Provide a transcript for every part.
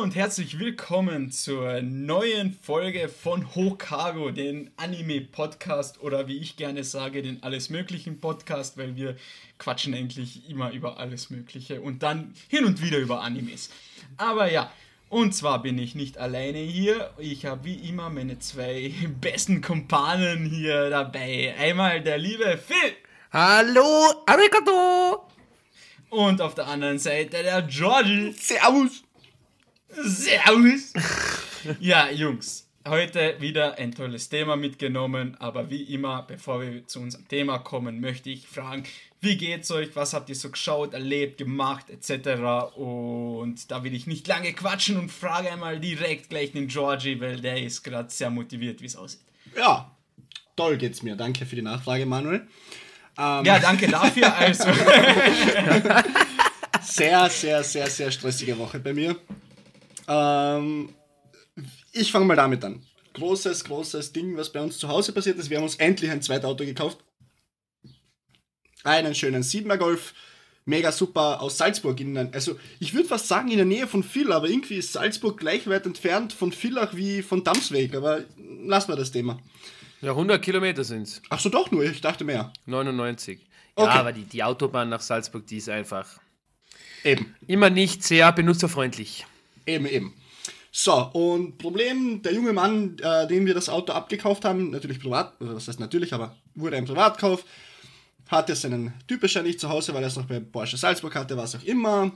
Hallo und herzlich willkommen zur neuen Folge von Hokago, den Anime-Podcast oder wie ich gerne sage, den Alles Möglichen Podcast, weil wir quatschen eigentlich immer über alles Mögliche und dann hin und wieder über Animes. Aber ja, und zwar bin ich nicht alleine hier. Ich habe wie immer meine zwei besten Kumpanen hier dabei. Einmal der liebe Phil. Hallo, Arigato. Und auf der anderen Seite der Georgie. Servus. Servus! ja, Jungs, heute wieder ein tolles Thema mitgenommen, aber wie immer, bevor wir zu unserem Thema kommen, möchte ich fragen, wie geht's euch, was habt ihr so geschaut, erlebt, gemacht, etc. Und da will ich nicht lange quatschen und frage einmal direkt gleich den Georgie, weil der ist gerade sehr motiviert, wie es aussieht. Ja, toll geht's mir. Danke für die Nachfrage, Manuel. Ähm, ja, danke dafür. Also. sehr, sehr, sehr, sehr stressige Woche bei mir. Ähm, ich fange mal damit an. Großes, großes Ding, was bei uns zu Hause passiert ist. Wir haben uns endlich ein zweites Auto gekauft. Einen schönen 7er Golf. Mega super aus Salzburg. In, also, ich würde fast sagen in der Nähe von Vill, aber irgendwie ist Salzburg gleich weit entfernt von Villach wie von Damsweg. Aber lassen wir das Thema. Ja, 100 Kilometer sind es. Ach so, doch nur. Ich dachte mehr. 99. Ja, okay. aber die, die Autobahn nach Salzburg, die ist einfach. Eben. Immer nicht sehr benutzerfreundlich. Eben, eben. So, und Problem, der junge Mann, äh, dem wir das Auto abgekauft haben, natürlich privat, also das heißt natürlich, aber wurde ein Privatkauf, hatte seinen Typischen nicht zu Hause, weil er es noch bei Porsche Salzburg hatte, was auch immer.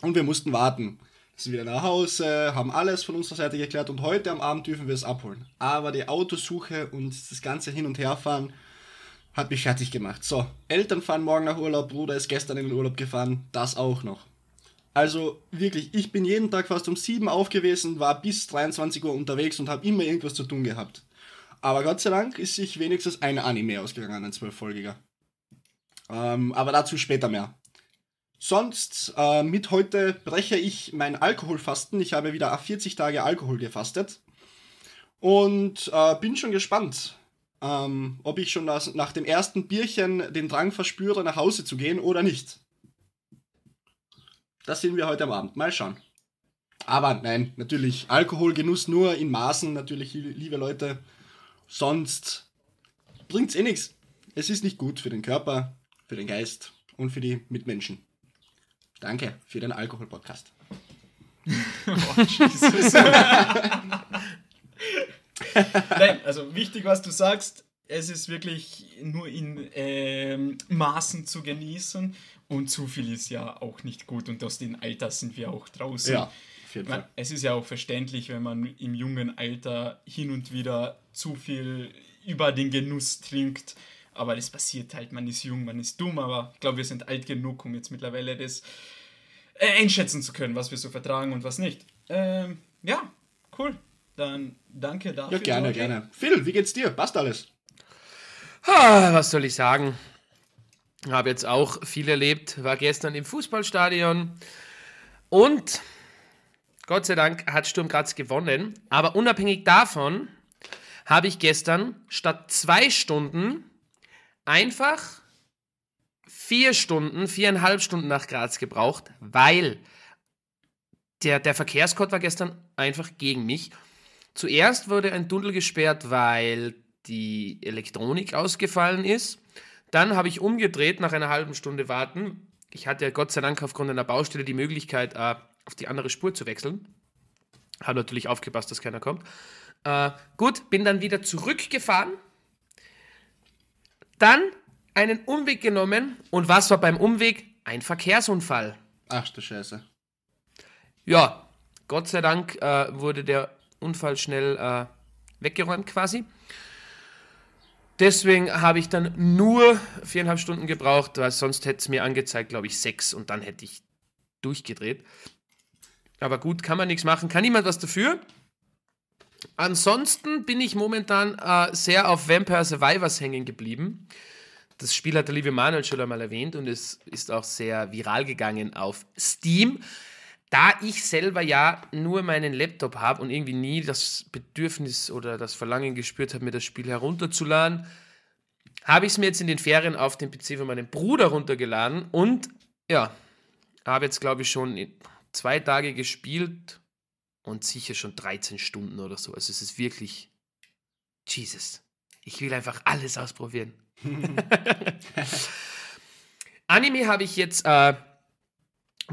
Und wir mussten warten. Sind wieder nach Hause, haben alles von unserer Seite geklärt und heute am Abend dürfen wir es abholen. Aber die Autosuche und das ganze Hin- und Herfahren hat mich fertig gemacht. So, Eltern fahren morgen nach Urlaub, Bruder ist gestern in den Urlaub gefahren, das auch noch. Also wirklich, ich bin jeden Tag fast um 7 aufgewesen, war bis 23 Uhr unterwegs und habe immer irgendwas zu tun gehabt. Aber Gott sei Dank ist sich wenigstens ein Anime ausgegangen, ein zwölffolgiger. Ähm, aber dazu später mehr. Sonst, äh, mit heute breche ich mein Alkoholfasten. Ich habe wieder 40 Tage Alkohol gefastet. Und äh, bin schon gespannt, ähm, ob ich schon nach dem ersten Bierchen den Drang verspüre, nach Hause zu gehen oder nicht. Das sehen wir heute am Abend. Mal schauen. Aber nein, natürlich Alkoholgenuss nur in Maßen, natürlich, liebe Leute. Sonst bringt's eh nichts. Es ist nicht gut für den Körper, für den Geist und für die Mitmenschen. Danke für den Alkohol-Podcast. oh, Jesus. Nein, also wichtig, was du sagst. Es ist wirklich nur in ähm, Maßen zu genießen und zu viel ist ja auch nicht gut und aus dem Alter sind wir auch draußen. Ja, auf jeden Fall. Es ist ja auch verständlich, wenn man im jungen Alter hin und wieder zu viel über den Genuss trinkt. Aber das passiert halt, man ist jung, man ist dumm, aber ich glaube, wir sind alt genug, um jetzt mittlerweile das äh, einschätzen zu können, was wir so vertragen und was nicht. Ähm, ja, cool. Dann danke dafür. Ja, gerne, gerne. Phil, wie geht's dir? Passt alles? Ah, was soll ich sagen? Habe jetzt auch viel erlebt, war gestern im Fußballstadion und Gott sei Dank hat Sturm Graz gewonnen. Aber unabhängig davon habe ich gestern statt zwei Stunden einfach vier Stunden, viereinhalb Stunden nach Graz gebraucht, weil der, der Verkehrscode war gestern einfach gegen mich. Zuerst wurde ein Tunnel gesperrt, weil die Elektronik ausgefallen ist. Dann habe ich umgedreht nach einer halben Stunde warten. Ich hatte ja Gott sei Dank aufgrund einer Baustelle die Möglichkeit, äh, auf die andere Spur zu wechseln. Habe natürlich aufgepasst, dass keiner kommt. Äh, gut, bin dann wieder zurückgefahren. Dann einen Umweg genommen. Und was war beim Umweg? Ein Verkehrsunfall. Ach du Scheiße. Ja, Gott sei Dank äh, wurde der Unfall schnell äh, weggeräumt quasi. Deswegen habe ich dann nur viereinhalb Stunden gebraucht, weil sonst hätte es mir angezeigt, glaube ich, sechs und dann hätte ich durchgedreht. Aber gut, kann man nichts machen. Kann niemand was dafür? Ansonsten bin ich momentan äh, sehr auf Vampire Survivors hängen geblieben. Das Spiel hat der liebe Manuel schon einmal erwähnt und es ist auch sehr viral gegangen auf Steam. Da ich selber ja nur meinen Laptop habe und irgendwie nie das Bedürfnis oder das Verlangen gespürt habe, mir das Spiel herunterzuladen, habe ich es mir jetzt in den Ferien auf dem PC von meinem Bruder runtergeladen und ja, habe jetzt glaube ich schon zwei Tage gespielt und sicher schon 13 Stunden oder so. Also es ist wirklich, Jesus, ich will einfach alles ausprobieren. Anime habe ich jetzt äh,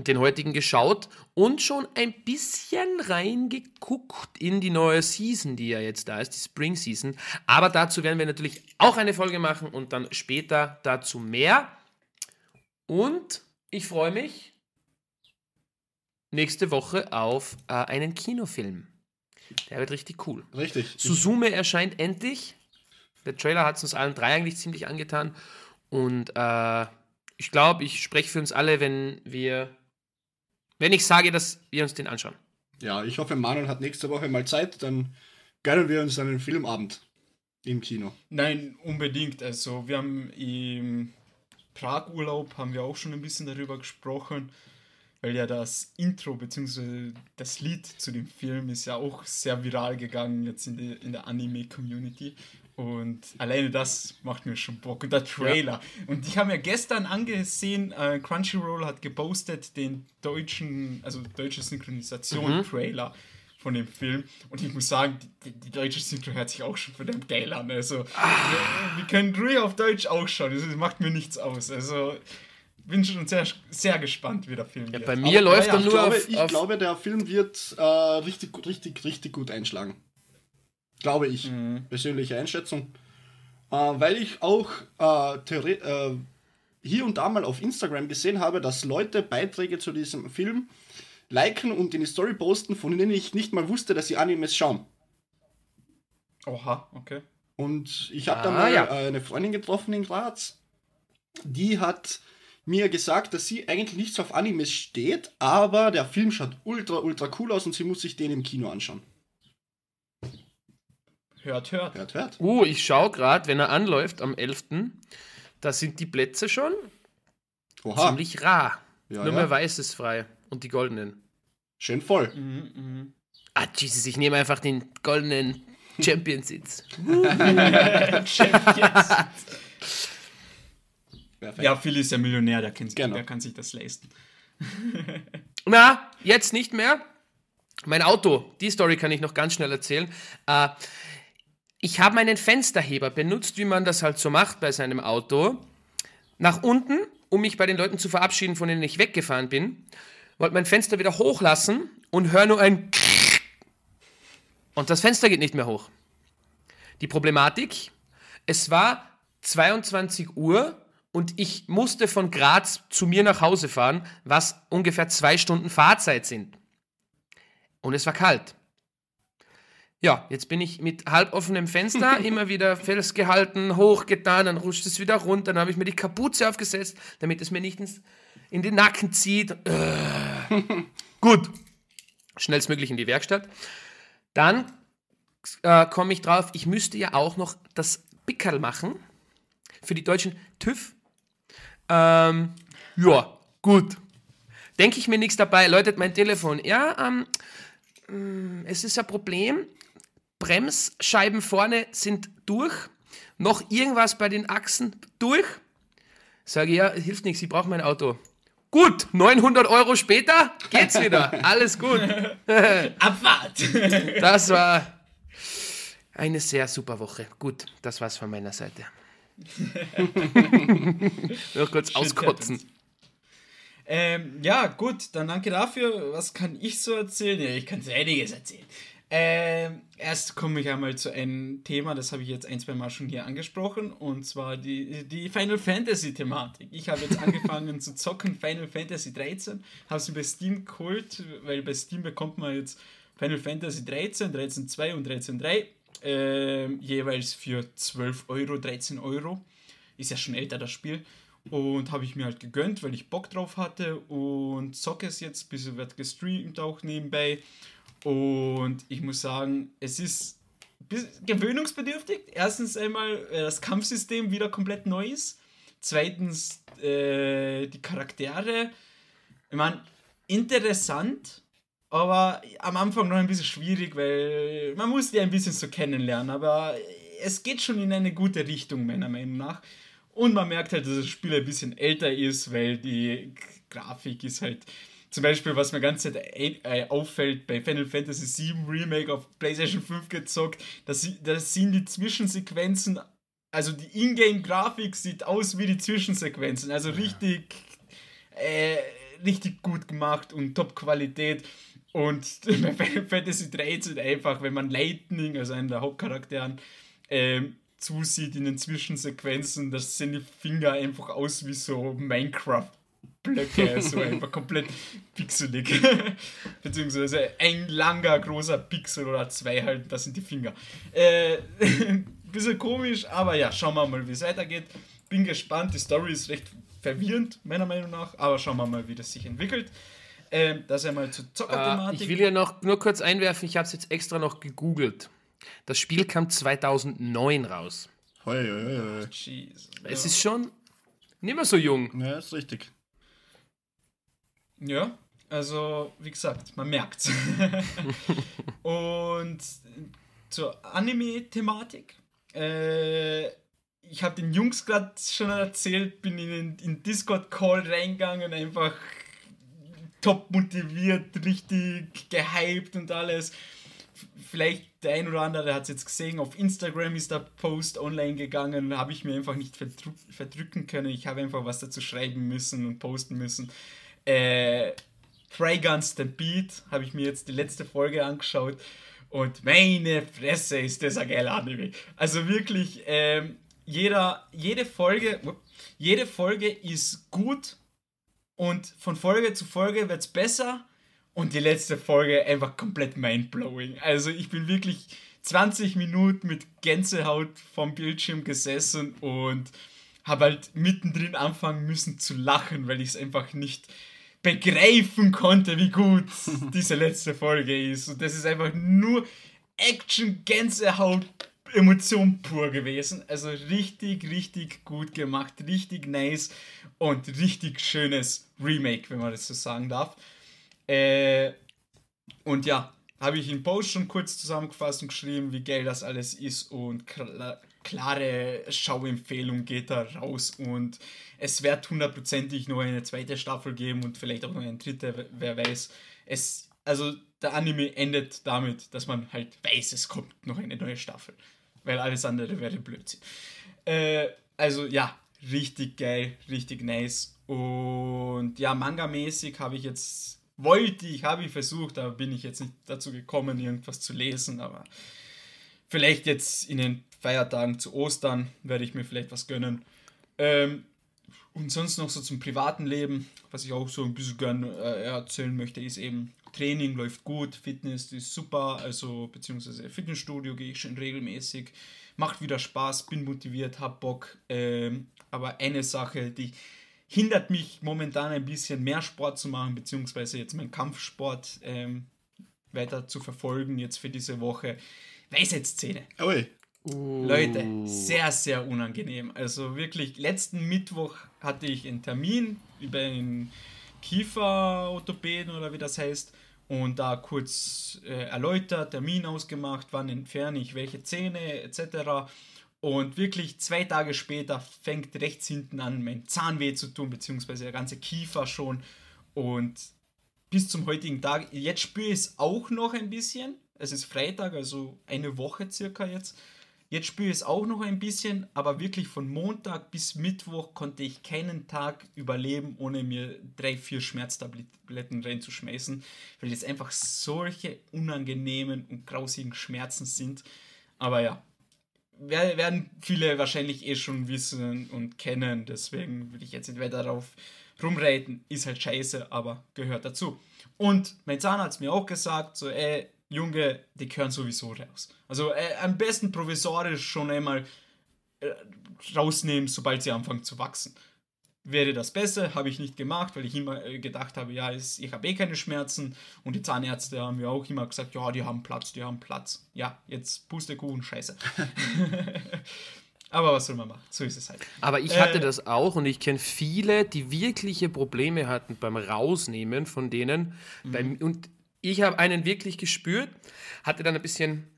den heutigen geschaut und schon ein bisschen reingeguckt in die neue Season, die ja jetzt da ist, die Spring Season. Aber dazu werden wir natürlich auch eine Folge machen und dann später dazu mehr. Und ich freue mich nächste Woche auf äh, einen Kinofilm. Der wird richtig cool. Richtig. Suzume erscheint endlich. Der Trailer hat es uns allen drei eigentlich ziemlich angetan. Und äh, ich glaube, ich spreche für uns alle, wenn wir, wenn ich sage, dass wir uns den anschauen. Ja, ich hoffe, Manuel hat nächste Woche mal Zeit, dann gönnen wir uns einen Filmabend im Kino. Nein, unbedingt. Also wir haben im Prag-Urlaub haben wir auch schon ein bisschen darüber gesprochen, weil ja das Intro bzw. das Lied zu dem Film ist ja auch sehr viral gegangen jetzt in, die, in der Anime-Community. Und alleine das macht mir schon Bock. Und der Trailer. Ja. Und ich habe mir gestern angesehen, äh, Crunchyroll hat gepostet den deutschen, also deutsche Synchronisation-Trailer. Mhm von dem Film. Und ich muss sagen, die, die deutsche Synchro hört sich auch schon verdammt geil an. Also, ah. wir, wir, können ruhig auf Deutsch auch schauen. Das macht mir nichts aus. Also, bin schon sehr, sehr gespannt, wie der Film ja, wird. Bei mir Aber, läuft ja, er nur ich glaube, auf, ich glaube, der Film wird äh, richtig, richtig, richtig gut einschlagen. Glaube ich. Mhm. Persönliche Einschätzung. Äh, weil ich auch äh, äh, hier und da mal auf Instagram gesehen habe, dass Leute Beiträge zu diesem Film liken und in die Story posten, von denen ich nicht mal wusste, dass sie Animes schauen. Oha, okay. Und ich habe ah, da mal ja. eine Freundin getroffen in Graz, die hat mir gesagt, dass sie eigentlich nicht so auf Animes steht, aber der Film schaut ultra, ultra cool aus und sie muss sich den im Kino anschauen. Hört, hört. Hört, hört. Uh, ich schaue gerade, wenn er anläuft am 11., da sind die Plätze schon Oha. ziemlich rar. Ja, Nur ja. mehr weiß ist frei und die goldenen. Schön voll. Mhm, mh. Ah, Jesus, ich nehme einfach den goldenen Championsitz. Champions. ja, Phil ist ja Millionär, der, kann, genau. der kann sich das leisten. Na, jetzt nicht mehr. Mein Auto, die Story kann ich noch ganz schnell erzählen. Äh, ich habe meinen Fensterheber benutzt, wie man das halt so macht bei seinem Auto, nach unten, um mich bei den Leuten zu verabschieden, von denen ich weggefahren bin wollte mein Fenster wieder hochlassen und höre nur ein und das Fenster geht nicht mehr hoch. Die Problematik, es war 22 Uhr und ich musste von Graz zu mir nach Hause fahren, was ungefähr zwei Stunden Fahrzeit sind. Und es war kalt. Ja, jetzt bin ich mit halboffenem Fenster immer wieder festgehalten, hochgetan, dann rutscht es wieder runter, dann habe ich mir die Kapuze aufgesetzt, damit es mir nicht ins in den Nacken zieht. Äh. Gut. Schnellstmöglich in die Werkstatt. Dann äh, komme ich drauf, ich müsste ja auch noch das Pickerl machen für die deutschen TÜV. Ähm, ja, gut. Denke ich mir nichts dabei, läutet mein Telefon. Ja, ähm, mm, es ist ein Problem. Bremsscheiben vorne sind durch. Noch irgendwas bei den Achsen durch. Sage ja, hilft nichts, ich brauche mein Auto. Gut, 900 Euro später geht's wieder. Alles gut. Abfahrt. Das war eine sehr super Woche. Gut, das war's von meiner Seite. Noch kurz Schön auskotzen. Ähm, ja, gut, dann danke dafür. Was kann ich so erzählen? Ja, ich kann so einiges erzählen. Ähm, erst komme ich einmal zu einem Thema, das habe ich jetzt ein, zwei Mal schon hier angesprochen, und zwar die, die Final Fantasy Thematik. Ich habe jetzt angefangen zu zocken Final Fantasy 13, habe sie bei Steam geholt, weil bei Steam bekommt man jetzt Final Fantasy 13, 13.2 und 13.3 äh, jeweils für 12 Euro, 13 Euro. Ist ja schon älter das Spiel. Und habe ich mir halt gegönnt, weil ich Bock drauf hatte und zocke es jetzt, bis es wird gestreamt auch nebenbei. Und ich muss sagen, es ist gewöhnungsbedürftig. Erstens einmal äh, das Kampfsystem wieder komplett neu ist. Zweitens äh, die Charaktere. Ich meine, interessant, aber am Anfang noch ein bisschen schwierig, weil man muss die ein bisschen so kennenlernen. Aber es geht schon in eine gute Richtung, meiner Meinung nach. Und man merkt halt, dass das Spiel ein bisschen älter ist, weil die Grafik ist halt zum Beispiel, was mir ganz äh, auffällt, bei Final Fantasy VII Remake auf PlayStation 5 gezockt, das, das sind die Zwischensequenzen, also die Ingame-Grafik sieht aus wie die Zwischensequenzen, also richtig, äh, richtig gut gemacht und Top-Qualität. Und bei Final Fantasy 13 einfach, wenn man Lightning, also einen der Hauptcharakteren, ähm, zusieht in den Zwischensequenzen, das sehen die Finger einfach aus wie so Minecraft. Blöcke, so einfach komplett pixelig. Beziehungsweise ein langer, großer Pixel oder zwei halt, das sind die Finger. Äh, bisschen komisch, aber ja, schauen wir mal, wie es weitergeht. Bin gespannt, die Story ist recht verwirrend, meiner Meinung nach, aber schauen wir mal, wie das sich entwickelt. Ähm, das einmal zur Zockerthematik. Äh, ich will ja noch nur kurz einwerfen, ich habe es jetzt extra noch gegoogelt. Das Spiel kam 2009 raus. Hoi, hoi, hoi. Jesus, es ja. ist schon nicht mehr so jung. Ja, ist richtig. Ja, also wie gesagt, man merkt's. Und zur Anime-Thematik. Äh, ich habe den Jungs gerade schon erzählt, bin in den Discord-Call reingegangen, einfach top motiviert, richtig gehypt und alles. Vielleicht der ein oder andere hat es jetzt gesehen, auf Instagram ist der Post online gegangen, habe ich mir einfach nicht verdrück, verdrücken können. Ich habe einfach was dazu schreiben müssen und posten müssen. Äh, Trigun Stampede habe ich mir jetzt die letzte Folge angeschaut und meine Fresse ist das ein geiler Anime. Also wirklich, ähm, jeder, jede Folge, jede Folge ist gut und von Folge zu Folge wird es besser und die letzte Folge einfach komplett mindblowing. Also ich bin wirklich 20 Minuten mit Gänsehaut vom Bildschirm gesessen und habe halt mittendrin anfangen müssen zu lachen, weil ich es einfach nicht begreifen konnte, wie gut diese letzte Folge ist. Und das ist einfach nur Action, Gänsehaut, Emotion pur gewesen. Also richtig, richtig gut gemacht, richtig nice und richtig schönes Remake, wenn man das so sagen darf. Äh, und ja, habe ich in Post schon kurz zusammengefasst und geschrieben, wie geil das alles ist und klare Schauempfehlung geht da raus und es wird hundertprozentig noch eine zweite Staffel geben und vielleicht auch noch eine dritte, wer weiß. Es, also der Anime endet damit, dass man halt weiß, es kommt noch eine neue Staffel, weil alles andere wäre Blödsinn. Äh, also ja, richtig geil, richtig nice und ja, Manga-mäßig habe ich jetzt wollte ich, habe ich versucht, aber bin ich jetzt nicht dazu gekommen, irgendwas zu lesen, aber vielleicht jetzt in den Feiertagen zu Ostern werde ich mir vielleicht was gönnen. Ähm, und sonst noch so zum privaten Leben, was ich auch so ein bisschen gerne äh, erzählen möchte, ist eben Training läuft gut, Fitness ist super, also beziehungsweise Fitnessstudio gehe ich schon regelmäßig, macht wieder Spaß, bin motiviert, hab Bock. Ähm, aber eine Sache, die hindert mich momentan ein bisschen mehr Sport zu machen, beziehungsweise jetzt meinen Kampfsport ähm, weiter zu verfolgen, jetzt für diese Woche. Weisheitszähne. Ui. Uh. Leute, sehr, sehr unangenehm. Also wirklich, letzten Mittwoch hatte ich einen Termin über einen Kieferorthopäden oder wie das heißt und da kurz äh, erläutert, Termin ausgemacht, wann entferne ich welche Zähne etc. Und wirklich zwei Tage später fängt rechts hinten an, mein Zahn weh zu tun, beziehungsweise der ganze Kiefer schon. Und bis zum heutigen Tag, jetzt spüre ich es auch noch ein bisschen. Es ist Freitag, also eine Woche circa jetzt. Jetzt spüre ich es auch noch ein bisschen, aber wirklich von Montag bis Mittwoch konnte ich keinen Tag überleben, ohne mir drei, vier Schmerztabletten reinzuschmeißen, weil es einfach solche unangenehmen und grausigen Schmerzen sind. Aber ja, werden viele wahrscheinlich eh schon wissen und kennen, deswegen will ich jetzt nicht weiter darauf rumreiten. Ist halt scheiße, aber gehört dazu. Und mein Zahnarzt hat mir auch gesagt, so, ey, Junge, die gehören sowieso raus. Also äh, am besten provisorisch schon einmal äh, rausnehmen, sobald sie anfangen zu wachsen. Wäre das besser, habe ich nicht gemacht, weil ich immer äh, gedacht habe, ja, ich habe eh keine Schmerzen. Und die Zahnärzte haben mir auch immer gesagt, ja, die haben Platz, die haben Platz. Ja, jetzt Pustekuchen, scheiße. Aber was soll man machen? So ist es halt. Aber ich hatte äh, das auch und ich kenne viele, die wirkliche Probleme hatten beim Rausnehmen von denen. Beim, und ich habe einen wirklich gespürt, hatte dann ein bisschen,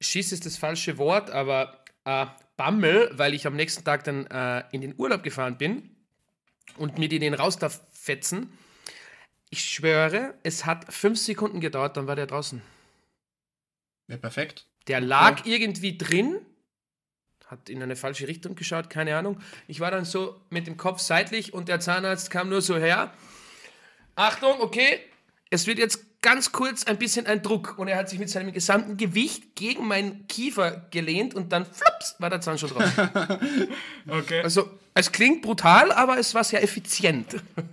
Schiss ist das falsche Wort, aber äh, Bammel, weil ich am nächsten Tag dann äh, in den Urlaub gefahren bin und mir die den raus darf fetzen. Ich schwöre, es hat fünf Sekunden gedauert, dann war der draußen. Ja, perfekt. Der lag irgendwie drin, hat in eine falsche Richtung geschaut, keine Ahnung. Ich war dann so mit dem Kopf seitlich und der Zahnarzt kam nur so her. Achtung, okay, es wird jetzt ganz kurz ein bisschen ein Druck. Und er hat sich mit seinem gesamten Gewicht gegen meinen Kiefer gelehnt und dann flups, war der Zahn schon drauf. Okay. Also, es klingt brutal, aber es war sehr effizient.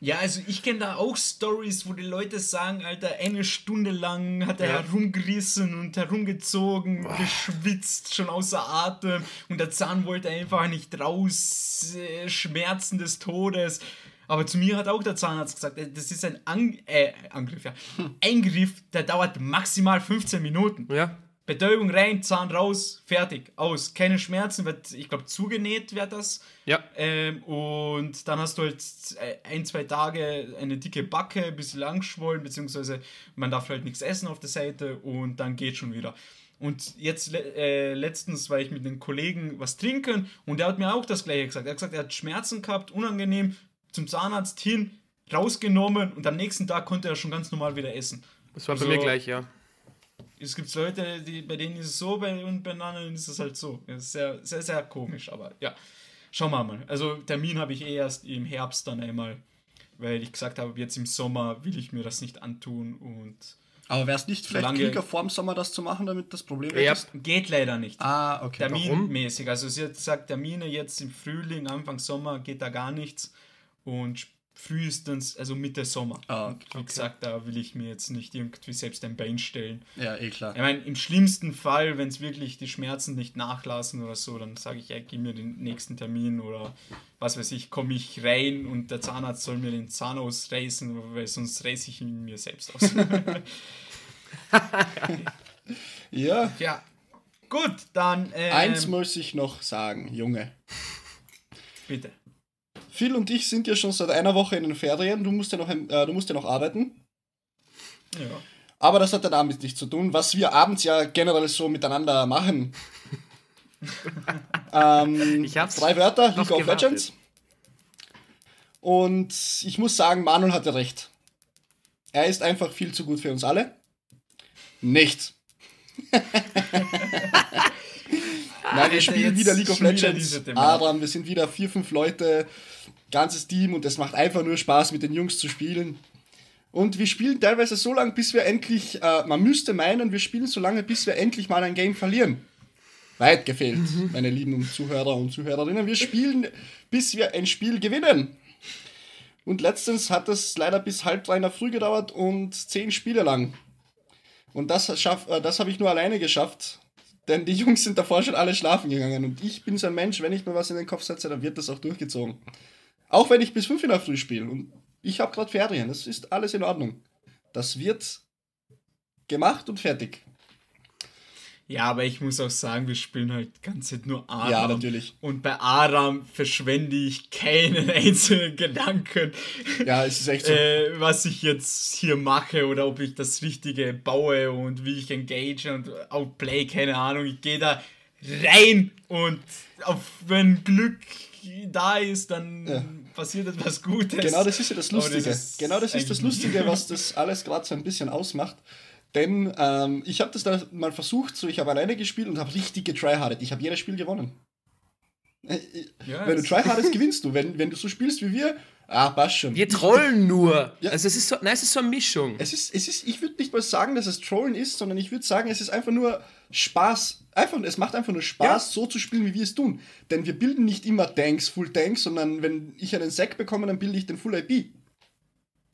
Ja, also ich kenne da auch Stories, wo die Leute sagen, Alter, eine Stunde lang hat er Ja. herumgerissen und herumgezogen, geschwitzt, schon außer Atem und der Zahn wollte einfach nicht raus, äh, Schmerzen des Todes. Aber zu mir hat auch der Zahnarzt gesagt, äh, das ist ein Ang äh, Angriff, ja. Eingriff, der dauert maximal 15 Minuten. Ja. Betäubung rein, Zahn raus, fertig, aus. Keine Schmerzen, wird, ich glaube, zugenäht wird das. Ja. Ähm, und dann hast du halt äh, ein, zwei Tage eine dicke Backe, ein bisschen langschwollen, beziehungsweise man darf halt nichts essen auf der Seite und dann geht schon wieder. Und jetzt äh, letztens war ich mit den Kollegen was trinken und der hat mir auch das gleiche gesagt. Er hat gesagt, er hat Schmerzen gehabt, unangenehm, zum Zahnarzt hin, rausgenommen und am nächsten Tag konnte er schon ganz normal wieder essen. Das war bei Also- mir gleich, ja. Es gibt Leute, die, bei denen ist es so, bei, und bei anderen ist es halt so. Das ist sehr, sehr, sehr komisch, aber ja. Schauen wir mal. Also Termin habe ich eh erst im Herbst dann einmal, weil ich gesagt habe, jetzt im Sommer will ich mir das nicht antun und Aber wäre es nicht vielleicht Solange- klüger, vor dem Sommer das zu machen, damit das Problem weg Ja. ist? geht leider nicht. Ah, okay. Terminmäßig. Also sie hat gesagt, Termine jetzt im Frühling, Anfang Sommer geht da gar nichts und frühestens, also Mitte Sommer. Ah, okay. Wie gesagt, da will ich mir jetzt nicht irgendwie selbst ein Bein stellen. Ja, eh klar. Ich meine, im schlimmsten Fall, wenn es wirklich die Schmerzen nicht nachlassen oder so, dann sage ich, ja, gib mir den nächsten Termin oder was weiß ich, komme ich rein und der Zahnarzt soll mir den Zahn ausreißen, weil sonst reiße ich ihn mir selbst aus. Ja, ja. Gut, dann. Ähm, eins muss ich noch sagen, Junge. Bitte. Phil und ich sind ja schon seit einer Woche in den Ferien. Du musst ja noch, äh, du musst ja noch arbeiten. Ja. Aber das hat dann damit nichts zu tun. Was wir abends ja generell so miteinander machen. ähm, Ich hab's drei Wörter, League of gewartet. Legends. Und ich muss sagen, Manuel hatte recht. Er ist einfach viel zu gut für uns alle. Nicht. Nein, wir spielen wieder League of Legends. Adam, wir sind wieder vier, fünf Leute, ganzes Team und es macht einfach nur Spaß, mit den Jungs zu spielen. Und wir spielen teilweise so lange, bis wir endlich, äh, man müsste meinen, wir spielen so lange, bis wir endlich mal ein Game verlieren. Weit gefehlt, meine lieben Zuhörer und Zuhörerinnen. Wir spielen, bis wir ein Spiel gewinnen. Und letztens hat es leider bis halb drei in der Früh gedauert und zehn Spiele lang. Und das, schaff, äh, das habe ich nur alleine geschafft, denn die Jungs sind davor schon alle schlafen gegangen. Und ich bin so ein Mensch, wenn ich mir was in den Kopf setze, dann wird das auch durchgezogen. Auch wenn ich bis fünf in der Früh spiele. Und ich habe gerade Ferien, das ist alles in Ordnung. Das wird gemacht und fertig. Ja, aber ich muss auch sagen, wir spielen halt ganze Zeit nur Aram. Ja, natürlich. Und bei Aram verschwende ich keinen einzelnen Gedanken, Ja, es ist echt so. äh, was ich jetzt hier mache oder ob ich das Richtige baue und wie ich engage und outplay, keine Ahnung. Ich gehe da rein und auf, wenn Glück da ist, dann Ja. Passiert etwas Gutes. Genau das ist ja das Lustige. ist genau das ist das Lustige, was das alles gerade so ein bisschen ausmacht. Denn ähm, ich habe das da mal versucht, so ich habe alleine gespielt und habe richtig getryhardet. Ich habe jedes Spiel gewonnen. Äh, äh, Ja, wenn du es- tryhardest, gewinnst du. Wenn, wenn du so spielst wie wir, ah, passt schon. Wir trollen nur. Ja. Also es ist so, nein, es ist so eine Mischung. Es ist, es ist, ich würde nicht mal sagen, dass es Trollen ist, sondern ich würde sagen, es ist einfach nur Spaß. Einfach, es macht einfach nur Spaß, so zu spielen, wie wir es tun. Denn wir bilden nicht immer Tanks, Full Tanks, sondern wenn ich einen Sack bekomme, dann bilde ich den Full IP.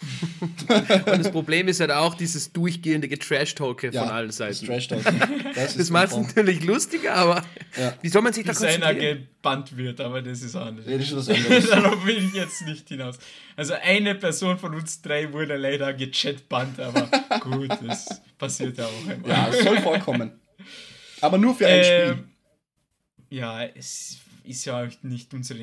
Und das Problem ist halt auch dieses durchgehende Getrash-Talke von allen Das Seiten. Trash Talk. Das, Das ist macht es natürlich lustiger, aber Ja. wie soll man sich da bis einer gebannt wird, aber das ist anders. Ja, das ist. Darauf will ich jetzt nicht hinaus. Also eine Person von uns drei wurde leider gechatbannt, aber gut, das passiert ja auch einmal. Ja, es soll vorkommen. Aber nur für ein Spiel. Ähm, ja, es ist ja nicht unsere,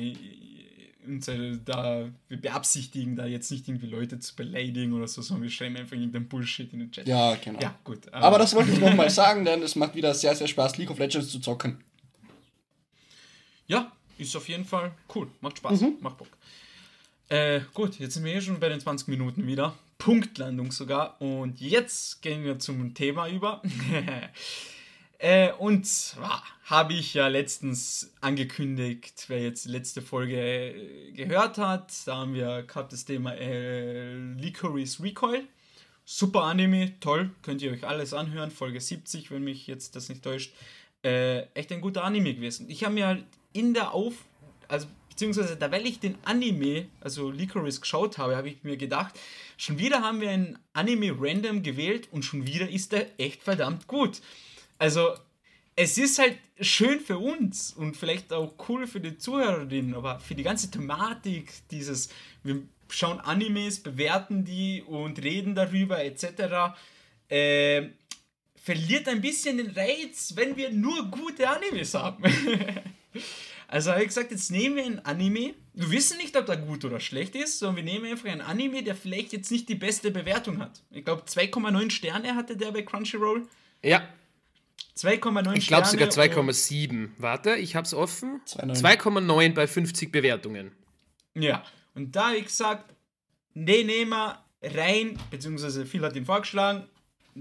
unsere da, wir beabsichtigen da jetzt nicht irgendwie Leute zu beleidigen oder so, sondern wir schreiben einfach irgendeinen Bullshit in den Chat. Ja, genau. Ja, gut. Aber das wollte ich nochmal sagen, denn es macht wieder sehr, sehr Spaß, League of Legends zu zocken. Ja, ist auf jeden Fall cool. Macht Spaß. Mhm. Macht Bock. Äh, gut, jetzt sind wir hier schon bei den 20 Minuten wieder. Punktlandung sogar. Und jetzt gehen wir zum Thema über. äh, und zwar habe ich ja letztens angekündigt, wer jetzt die letzte Folge äh, gehört hat, da haben wir gehabt das Thema äh, Licorice Recoil. Super Anime, toll, könnt ihr euch alles anhören. Folge 70, wenn mich jetzt das nicht täuscht. Äh, echt ein guter Anime gewesen. Ich habe mir halt in der Auf, also beziehungsweise da, weil ich den Anime, also Licorice geschaut habe, habe ich mir gedacht, schon wieder haben wir einen Anime random gewählt und schon wieder ist der echt verdammt gut. Also, es ist halt schön für uns und vielleicht auch cool für die Zuhörerinnen, aber für die ganze Thematik, dieses, wir schauen Animes, bewerten die und reden darüber etc., äh, verliert ein bisschen den Reiz, wenn wir nur gute Animes haben. Also habe ich gesagt, jetzt nehmen wir ein Anime. Wir wissen nicht, ob der gut oder schlecht ist, sondern wir nehmen einfach ein Anime, der vielleicht jetzt nicht die beste Bewertung hat. Ich glaube, 2,9 Sterne hatte der bei Crunchyroll. Ja. 2,9 Sterne. Ich glaube sogar 2,7. Warte, ich habe es offen. 2,9 bei 50 Bewertungen. Ja, und da habe ich gesagt, nee, nehmen wir rein, beziehungsweise Phil hat ihn vorgeschlagen,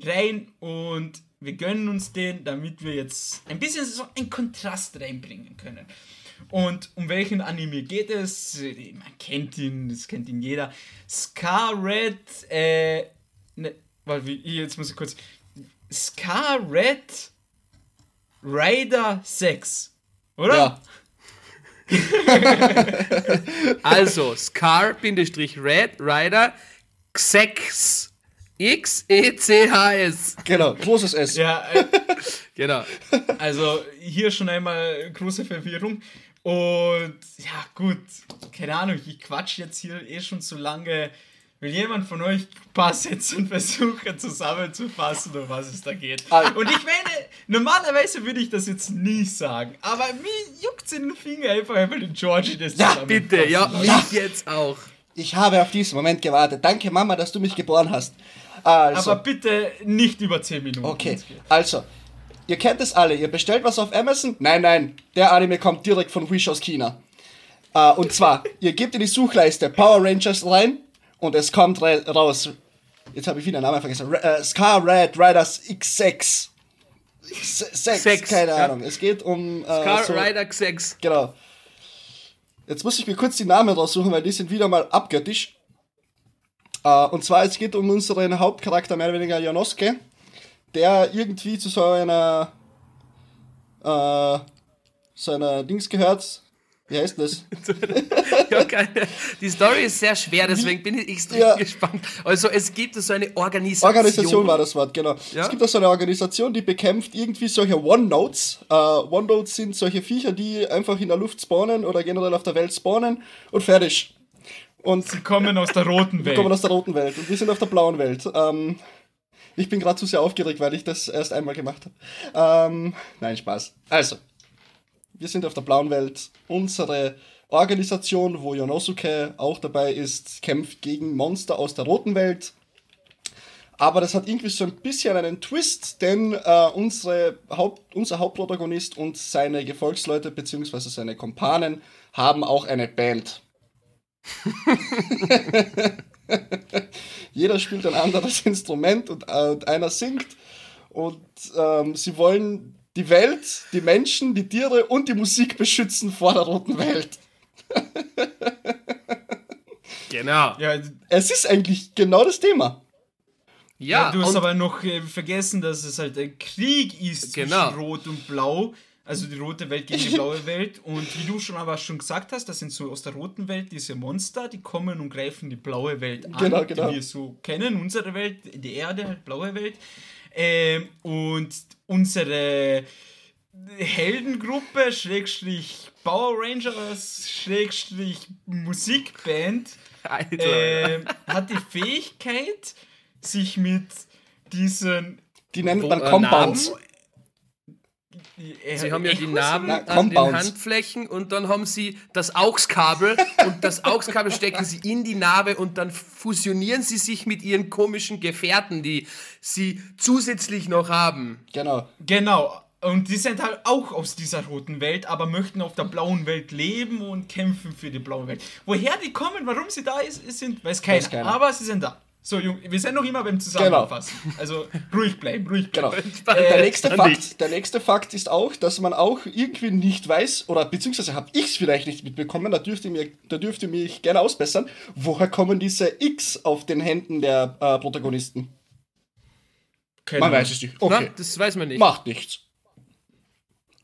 rein und wir gönnen uns den, damit wir jetzt ein bisschen so einen Kontrast reinbringen können. Und um welchen Anime geht es? Man kennt ihn, das kennt ihn jeder. Scarlet, äh, ne, warte, jetzt muss ich kurz. Scarlet Rider 6, oder? Ja. also, Scar-Red Rider Xex. X-E-C-H-S. Genau, großes S. Ja, äh, Genau. also hier schon einmal große Verwirrung. Und ja, gut, keine Ahnung, ich quatsch jetzt hier eh schon zu lange. Will jemand von euch ein paar Sätze und versuche zusammenzufassen, um was es da geht? Ah. Und ich meine, normalerweise würde ich das jetzt nie sagen, aber mir juckt in den Finger einfach, einfach den Georgie das Ja, Bitte, ja, mich jetzt auch. Ich habe auf diesen Moment gewartet. Danke, Mama, dass du mich geboren hast. Also, Aber bitte nicht über 10 Minuten. okay. Also, ihr kennt es alle. Ihr bestellt was auf Amazon? Nein, nein. Der Anime kommt direkt von Wish aus China. Äh, und zwar, ihr gebt in die Suchleiste Power Rangers rein und es kommt raus. Jetzt habe ich wieder den Namen vergessen. Äh, Scar Red Riders X6. X Sex, Sex, keine ja. Ahnung. Es geht um. Äh, Car so- Rider Xex. Genau. Jetzt muss ich mir kurz die Namen raussuchen, weil die sind wieder mal abgöttisch. Äh, und zwar, es geht um unseren Hauptcharakter, mehr oder weniger Janoske, der irgendwie zu so einer, äh, so einer Dings gehört. Wie heißt das? Ja, keine. Die Story ist sehr schwer, deswegen bin ich extrem Ja. gespannt. Also es gibt so eine Organisation. Organisation war das Wort, genau. Ja? Es gibt auch so eine Organisation, die bekämpft irgendwie solche One-Notes. Äh, One-Notes sind solche Viecher, die einfach in der Luft spawnen oder generell auf der Welt spawnen und fertig. Und Sie kommen aus der roten Wir Welt. kommen aus der roten Welt und wir sind auf der blauen Welt. Ähm, ich bin gerade zu sehr aufgeregt, weil ich das erst einmal gemacht habe. Ähm, nein, Spaß. Also, wir sind auf der blauen Welt. Unsere Organisation, wo Yonosuke auch dabei ist, kämpft gegen Monster aus der roten Welt. Aber das hat irgendwie so ein bisschen einen Twist, denn äh, unsere Haupt, unser Hauptprotagonist und seine Gefolgsleute bzw. seine Kumpanen haben auch eine Band. Jeder spielt ein anderes Instrument und, äh, und einer singt. Und ähm, sie wollen die Welt, die Menschen, die Tiere und die Musik beschützen vor der roten Welt. Genau. Ja, Es ist eigentlich genau das Thema. Ja, du hast aber noch äh, vergessen, dass es halt ein Krieg ist Genau. zwischen Rot und Blau. Also die rote Welt gegen die blaue Welt. Und wie du schon aber schon gesagt hast, das sind so aus der roten Welt diese Monster, die kommen und greifen die blaue Welt an, Genau, genau. die wir so kennen. Unsere Welt, die Erde, halt blaue Welt. Ähm, und unsere Heldengruppe, Schrägstrich Power Rangers, Schrägstrich Musikband, ähm, hat die Fähigkeit, sich mit diesen. Die nennt man äh, Compounds. Äh, Sie haben ja die Narben Na, an den. Handflächen und dann haben sie das AUX-Kabel und das AUX-Kabel stecken sie in die Narbe und dann fusionieren sie sich mit ihren komischen Gefährten, die sie zusätzlich noch haben. Genau. Genau. Und die sind halt auch aus dieser roten Welt, aber möchten auf der blauen Welt leben und kämpfen für die blaue Welt. Woher die kommen, warum sie da ist, sind, weiß keiner. Weiß keiner. Aber sie sind da. So, Jung, wir sind noch immer beim Zusammenfassen. Also ruhig bleiben, ruhig Genau. bleiben. der, Äh, nächste Andi. Fakt, der nächste Fakt ist auch, dass man auch irgendwie nicht weiß, oder beziehungsweise habe ich es vielleicht nicht mitbekommen, da dürft ihr, mir, da dürft ihr mich gerne ausbessern, woher kommen diese X auf den Händen der äh, Protagonisten? keine Man weiß es nicht. Okay, Na, das weiß man nicht. macht nichts.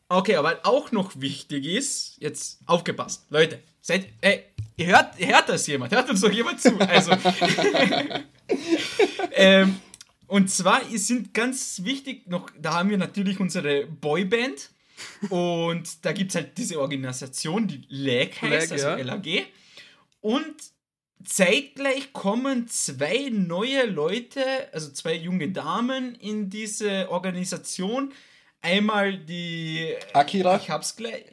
Okay, aber auch noch wichtig ist, jetzt aufgepasst, Leute, seid, ey, ihr hört, ihr hört das jemand, hört uns doch jemand zu. Also, ähm, und zwar sind ganz wichtig noch, da haben wir natürlich unsere Boyband und da gibt es halt diese Organisation, die LAG heißt, LAG, also ja. LAG. Und zeitgleich kommen zwei neue Leute, also zwei junge Damen in diese Organisation. Einmal die. Akira? Ich hab's gleich.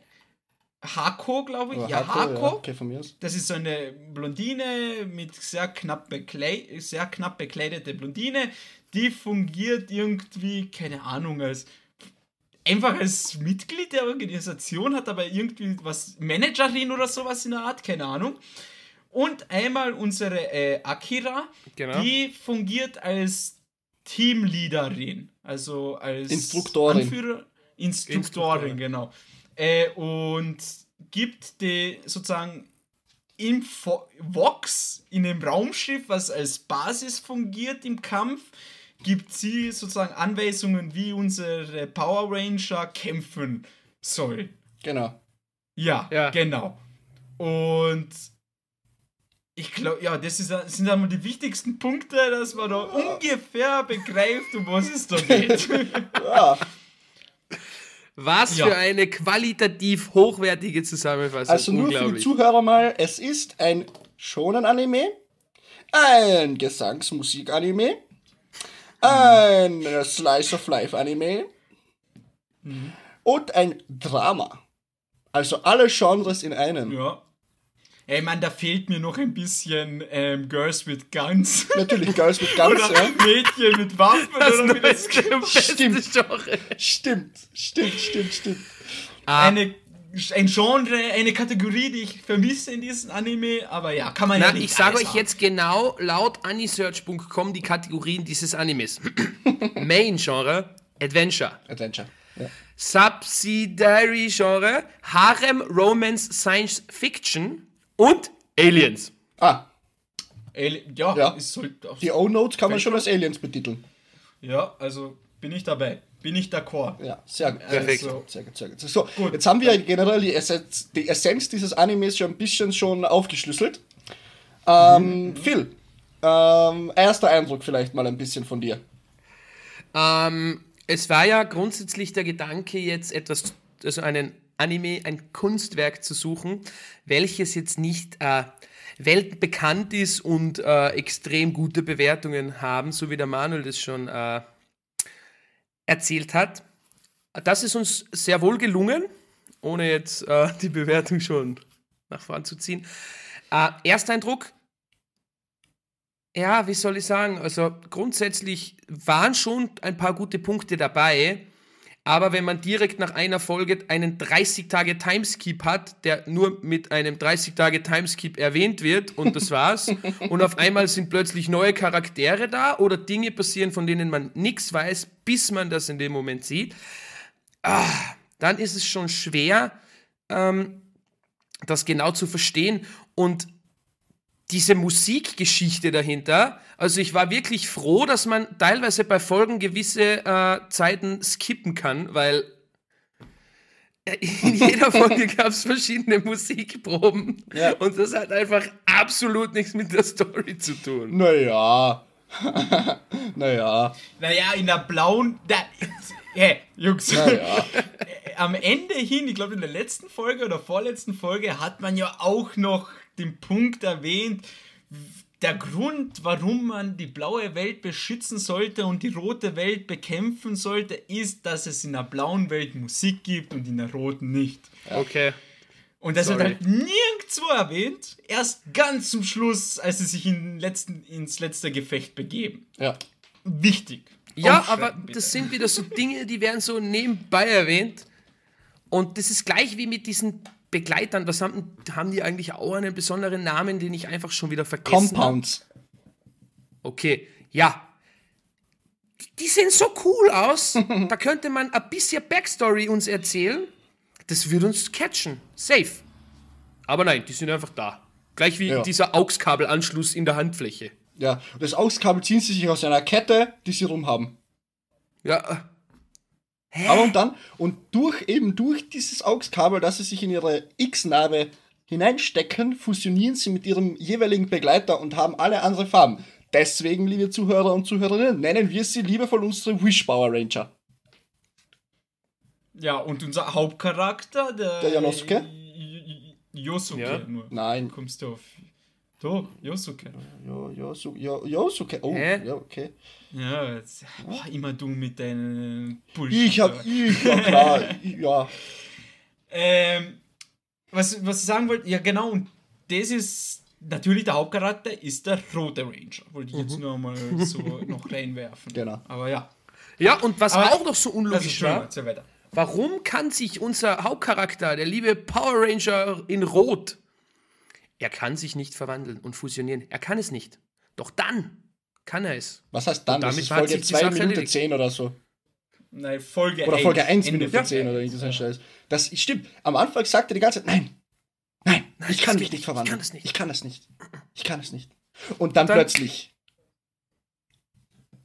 Hako, glaube ich. Oder ja, Hako, Hako. ja, okay, von mir aus. Das ist so eine Blondine mit sehr knapp, beklei sehr knapp bekleidete Blondine. Die fungiert irgendwie, keine Ahnung, als einfach als Mitglied der Organisation, hat aber irgendwie was Managerin oder sowas in der Art, keine Ahnung. Und einmal unsere äh, Akira, Genau. die fungiert als Teamleaderin, also als Instruktorin. Anführer, Instruktorin, Instruktorin. genau. Äh, und gibt die sozusagen im Fo Vox, in dem Raumschiff, was als Basis fungiert im Kampf, gibt sie sozusagen Anweisungen, wie unsere Power Ranger kämpfen soll. Genau. Ja, Ja. genau. Und ich glaube, ja, das, ist, das sind einmal die wichtigsten Punkte, dass man da ungefähr begreift, um was es da geht. Ja, Was Ja. für eine qualitativ hochwertige Zusammenfassung. also nur für die. Zuhörer mal, es ist ein Shonen-Anime, ein Gesangsmusik-Anime, ein Slice-of-Life-Anime und ein Drama. Also alle Genres in einem. ja. Ey, Mann, da fehlt mir noch ein bisschen ähm, Girls with Guns. Natürlich Girls mit Guns, oder ja. Mädchen mit Waffen. Das oder wie das Stimmt. Genre. Stimmt, stimmt, stimmt, stimmt. Ah, eine, ein Genre, eine Kategorie, die ich vermisse in diesem Anime, aber ja, kann man ja Na, nicht ich sage euch haben. jetzt genau laut anisearch.com die Kategorien dieses Animes. Main Genre Adventure. Adventure. Ja. Subsidiary Genre Harem Romance Science Fiction und Aliens. Ah, Ey, ja, Ja. es sollte auch die O-Note kann man schon als Aliens betiteln. Ja, also bin ich dabei. Bin ich d'accord. Ja, sehr gut. Perfekt. Sehr gut, sehr gut, sehr gut. So, jetzt haben wir generell die Essenz, die Essenz dieses Animes schon ein bisschen schon aufgeschlüsselt. Ähm, Phil, ähm, erster Eindruck vielleicht mal ein bisschen von dir. Ähm, es war ja grundsätzlich der Gedanke, jetzt etwas, also einen Anime, ein Kunstwerk zu suchen, welches jetzt nicht äh, weltbekannt ist und äh, extrem gute Bewertungen haben, so wie der Manuel das schon äh, erzählt hat. Das ist uns sehr wohl gelungen, ohne jetzt äh, die Bewertung schon nach vorn zu ziehen. Äh, Ersteindruck, ja, wie soll ich sagen? Also grundsätzlich waren schon ein paar gute Punkte dabei, aber wenn man direkt nach einer Folge einen 30-Tage-Timeskip hat, der nur mit einem 30-Tage-Timeskip erwähnt wird und das war's, und auf einmal sind plötzlich neue Charaktere da oder Dinge passieren, von denen man nichts weiß, bis man das in dem Moment sieht, ah, dann ist es schon schwer, ähm, das genau zu verstehen. Und diese Musikgeschichte dahinter. Also ich war wirklich froh, dass man teilweise bei Folgen gewisse äh, Zeiten skippen kann, weil in jeder Folge gab es verschiedene Musikproben Ja. und das hat einfach absolut nichts mit der Story zu tun. Naja. naja. Naja, in der blauen. Da, hey, Jungs. Naja. Am Ende hin, ich glaube in der letzten Folge oder vorletzten Folge, hat man ja auch noch den Punkt erwähnt, der Grund, warum man die blaue Welt beschützen sollte und die rote Welt bekämpfen sollte, ist, dass es in der blauen Welt Musik gibt und in der roten nicht. Okay. Und das wird Sorry. halt nirgendwo erwähnt, erst ganz zum Schluss, als sie sich in letzten, ins letzte Gefecht begeben. Ja. Wichtig. Ja, aber das sind wieder so Dinge, die werden so nebenbei erwähnt. Und das ist gleich wie mit diesen Begleitern. Was haben, haben die eigentlich auch einen besonderen Namen, den ich einfach schon wieder vergessen Compounds. habe? Okay, ja. Die sehen so cool aus. da könnte man ein bisschen Backstory uns erzählen. Das würde uns catchen. Safe. Aber nein, die sind einfach da. Gleich wie Ja. dieser AUX-Kabelanschluss in der Handfläche. Ja, und das AUX-Kabel ziehen sie sich aus einer Kette, die sie rumhaben. Ja, äh, Aber und dann, und durch eben durch dieses AUX-Kabel, das sie sich in ihre X-Narbe hineinstecken, fusionieren sie mit ihrem jeweiligen Begleiter und haben alle andere Farben. Deswegen, liebe Zuhörer und Zuhörerinnen, nennen wir sie liebevoll unsere Wish Power Ranger. Ja, und unser Hauptcharakter, der. Der Janosuke? J- Ja. nur. Nein. Kommst du auf. Doch, Yosuke. Jo, so, jo, okay. Oh, Hä? ja, okay. Ja, jetzt, boah, immer du mit deinen Bullshit. Ich hab, ich, ja klar, ich, ja. Ähm, was, was ich sagen wollte, ja genau, und das ist natürlich der Hauptcharakter ist der rote Ranger. Wollte ich jetzt nur mal so noch reinwerfen. Genau. Aber ja. Ja, und was Aber- auch noch so unlogisch war, warum kann sich unser Hauptcharakter, der liebe Power Ranger in Rot, er kann sich nicht verwandeln und fusionieren. Er kann es nicht. Doch dann kann er es. Was heißt dann? Und Das damit ist Folge sich die 2 Sache Minute erledigt. 10 oder so. Nein, Folge Oder 1, Folge 1 Ende Minute Folge 10 oder 1. irgend so ein Scheiß. Das stimmt. Am Anfang sagt er die ganze Zeit, nein, nein, ich das kann mich nicht, nicht ich verwandeln. kann es nicht. Ich kann es nicht. Ich kann es nicht. Und dann, Dann- plötzlich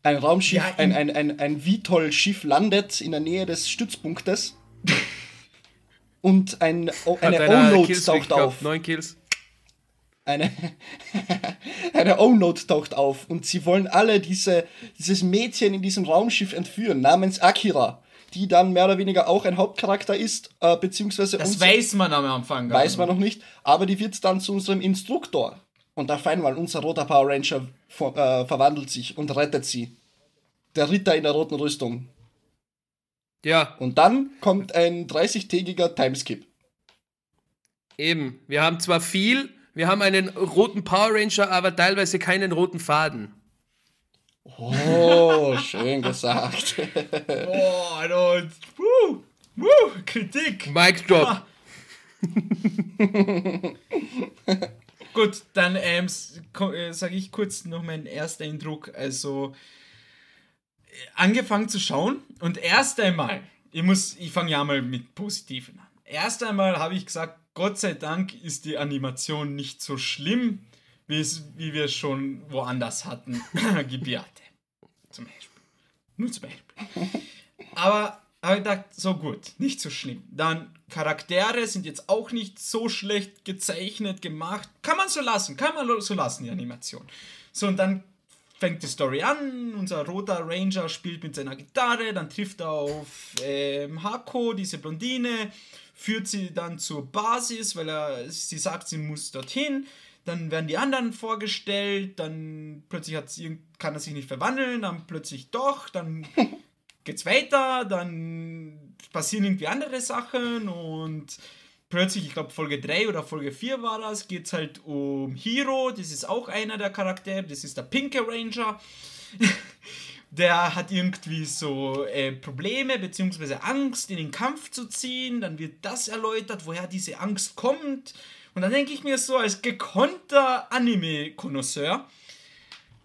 ein Raumschiff, Ja, ein, in- ein, ein, ein Vitol-Schiff landet in der Nähe des Stützpunktes und ein, eine O-Note taucht auf. Neun Kills. Eine, eine O-Note taucht auf und sie wollen alle diese, dieses Mädchen in diesem Raumschiff entführen, namens Akira, die dann mehr oder weniger auch ein Hauptcharakter ist, äh, beziehungsweise Das weiß man am Anfang. gar weiß man noch nicht, aber die wird dann zu unserem Instruktor. Und auf einmal unser roter Power Ranger ver äh, verwandelt sich und rettet sie. Der Ritter in der roten Rüstung. Ja, Und dann kommt ein 30-tägiger Timeskip. eben. Wir haben zwar viel, wir haben einen roten Power Ranger, aber teilweise keinen roten Faden. Oh, schön gesagt. Boah, und, wuh, wuh, Kritik. Mic Drop. Gut, dann ähm, äh, sage ich kurz noch meinen ersten Eindruck. Also äh, angefangen zu schauen und erst einmal, ich muss, ich fange ja mal mit Positiven an. Erst einmal habe ich gesagt, Gott sei Dank ist die Animation nicht so schlimm, wie, es, wie wir es schon woanders hatten. Gebiate. Zum Beispiel. Nur zum Beispiel. Aber habe ich gedacht, so gut, nicht so schlimm. Dann Charaktere sind jetzt auch nicht so schlecht gezeichnet, gemacht. Kann man so lassen, kann man so lassen, die Animation. So, und dann fängt die Story an. Unser roter Ranger spielt mit seiner Gitarre, dann trifft er auf ähm, Hako, diese Blondine, führt sie dann zur Basis, weil er sie sagt, sie muss dorthin. Dann werden die anderen vorgestellt, dann plötzlich hat sie, kann er sich nicht verwandeln, dann plötzlich doch, dann geht's weiter, dann passieren irgendwie andere Sachen und plötzlich, ich glaube Folge 3 oder Folge 4 war das, geht's halt um Hiro, das ist auch einer der Charaktere, das ist der pinke Ranger. Der hat irgendwie so äh, Probleme bzw. Angst, in den Kampf zu ziehen. Dann wird das erläutert, woher diese Angst kommt. Und dann denke ich mir so, als gekonnter Anime-Konnoisseur,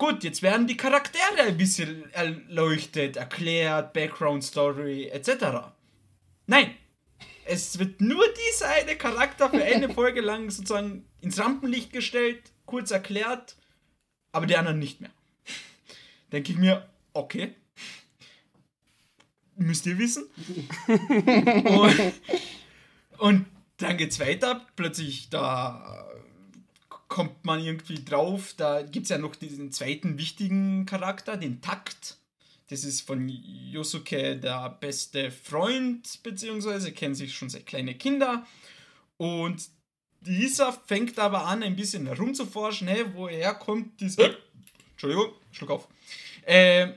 Gut, jetzt werden die Charaktere ein bisschen erleuchtet, erklärt, Background Story etc. Nein, es wird nur dieser eine Charakter für eine Folge lang sozusagen ins Rampenlicht gestellt, kurz erklärt, aber die anderen nicht mehr. Denke ich mir, okay. Müsst ihr wissen. und, und dann geht's weiter. Plötzlich da kommt man irgendwie drauf. Da gibt es ja noch diesen zweiten wichtigen Charakter, den Takt. Das ist von Yosuke der beste Freund, beziehungsweise kennen sich schon seit kleine Kinder. Und dieser fängt aber an, ein bisschen herumzuforschen, hey, woher kommt diese. Entschuldigung, Schluck auf. Äh,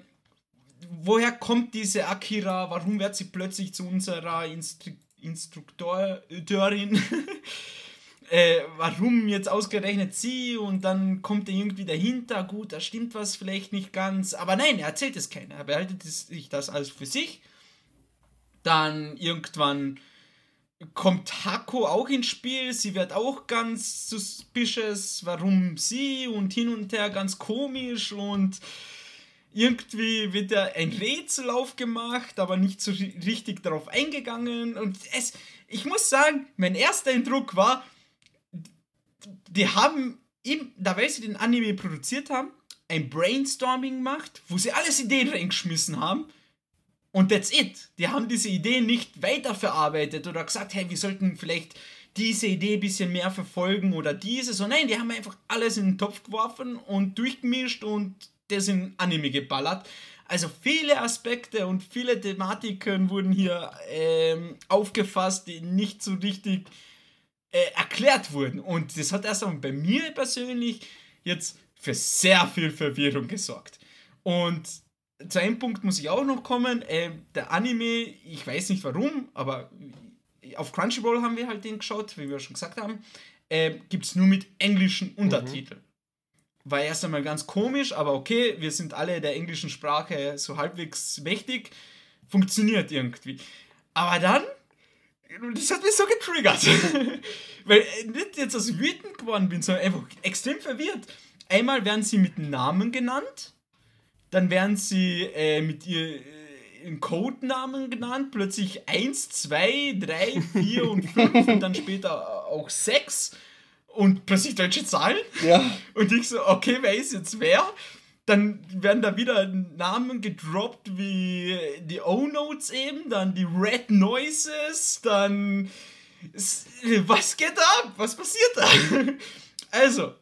woher kommt diese Akira? Warum wird sie plötzlich zu unserer Instru Instrukteurin? äh, warum jetzt ausgerechnet sie? Und dann kommt er irgendwie dahinter, gut, da stimmt was vielleicht nicht ganz, aber nein, er erzählt es keiner, er behaltet sich das alles für sich. Dann irgendwann kommt Hako auch ins Spiel, sie wird auch ganz suspicious, warum sie? Und hin und her ganz komisch. Und irgendwie wird da ein Rätsel aufgemacht, aber nicht so richtig darauf eingegangen und es, ich muss sagen, mein erster Eindruck war, die haben, im, da weil sie den Anime produziert haben, ein Brainstorming gemacht, wo sie alles Ideen reingeschmissen haben und that's it. Die haben diese Idee nicht weiterverarbeitet oder gesagt, hey, wir sollten vielleicht diese Idee ein bisschen mehr verfolgen oder diese. So, nein, die haben einfach alles in den Topf geworfen und durchgemischt und das in Anime geballert. Also viele Aspekte und viele Thematiken wurden hier ähm, aufgefasst, die nicht so richtig äh, erklärt wurden. Und das hat erst einmal bei mir persönlich jetzt für sehr viel Verwirrung gesorgt. Und zu einem Punkt muss ich auch noch kommen. Äh, der Anime, ich weiß nicht warum, aber auf Crunchyroll haben wir halt den geschaut, wie wir schon gesagt haben. Äh, Gibt es nur mit englischen mhm. Untertiteln. Mhm. War erst einmal ganz komisch, aber okay, wir sind alle der englischen Sprache so halbwegs mächtig. Funktioniert irgendwie. Aber dann, das hat mich so getriggert. Weil äh, nicht jetzt aus wütend geworden bin, sondern einfach extrem verwirrt. Einmal werden sie mit Namen genannt dann werden sie äh, mit ihr äh, Codenamen genannt, plötzlich 1, 2, 3, 4 und 5 und dann später auch 6 und plötzlich deutsche Zahlen. Ja. Und ich so, okay, wer ist jetzt wer? Dann werden da wieder Namen gedroppt wie die O-Notes eben, dann die Red Noises, dann. Was geht ab? Was passiert da? Also,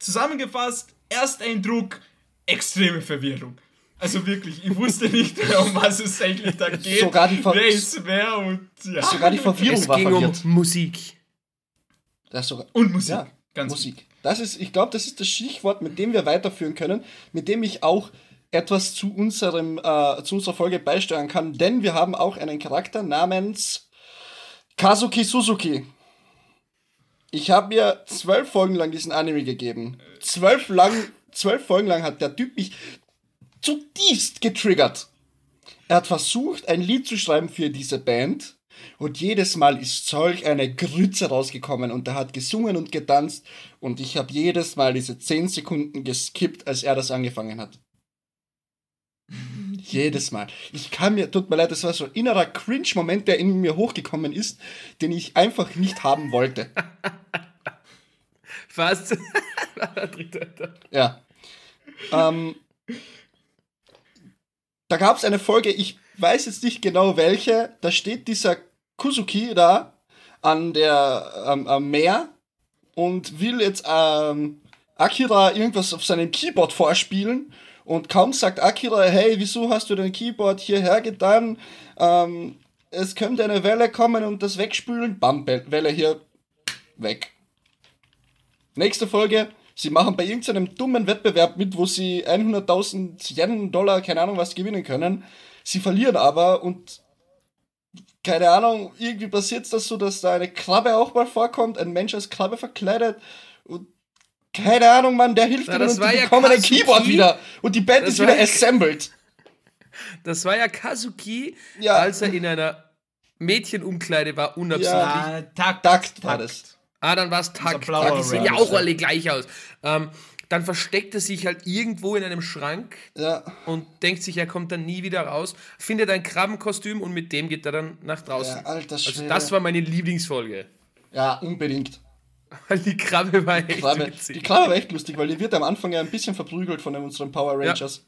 zusammengefasst, Ersteindruck, extreme Verwirrung. Also wirklich, ich wusste nicht, um was es eigentlich da geht. Sogar die Ver wer ist wer und ja. Sogar die Verwirrung es war ging verwirrt. um Musik. Das sogar, und Musik. Ja, ganz Musik. Das ist, ich glaube, das ist das Stichwort, mit dem wir weiterführen können, mit dem ich auch etwas zu, unserem, äh, zu unserer Folge beisteuern kann, denn wir haben auch einen Charakter namens Kazuki Suzuki. Ich habe mir zwölf Folgen lang diesen Anime gegeben. Zwölf lang zwölf Folgen lang hat der Typ mich zutiefst getriggert. Er hat versucht, ein Lied zu schreiben für diese Band. Und jedes Mal ist solch eine Grütze rausgekommen und er hat gesungen und getanzt und ich habe jedes Mal diese 10 Sekunden geskippt, als er das angefangen hat. jedes Mal. Ich kann mir, tut mir leid, das war so ein innerer Cringe-Moment, der in mir hochgekommen ist, den ich einfach nicht haben wollte. Fast. ja. Ähm, da gab es eine Folge, ich weiß jetzt nicht genau welche, da steht dieser Kuzuki da an der, ähm, am Meer und will jetzt ähm, Akira irgendwas auf seinem Keyboard vorspielen und kaum sagt Akira, hey, wieso hast du dein Keyboard hierher getan? Ähm, es könnte eine Welle kommen und das wegspülen. Bam, Welle hier weg. Nächste Folge, sie machen bei irgendeinem dummen Wettbewerb mit, wo sie 100.000 Yen, Dollar, keine Ahnung was gewinnen können. Sie verlieren aber und keine Ahnung, irgendwie passiert es das so, dass da eine Krabbe auch mal vorkommt, ein Mensch als Krabbe verkleidet und keine Ahnung, Mann, der hilft Na, ihnen und die ja bekommen ein Keyboard wieder und die Band das ist wieder assembled. Das war ja Kazuki, ja. als er in einer Mädchenumkleide war, unabsichtlich. Ja, Takt, Takt war das. Ah, dann war es. Tag. Die sehen ja auch alle gleich aus. Ähm, dann versteckt er sich halt irgendwo in einem Schrank ja. und denkt sich, er kommt dann nie wieder raus, findet ein Krabbenkostüm und mit dem geht er dann nach draußen. Ja, alter also das war meine Lieblingsfolge. Ja, unbedingt. Weil die Krabbe war echt Krabbe. Die Krabbe war echt lustig, weil die wird am Anfang ja ein bisschen verprügelt von unseren Power Rangers.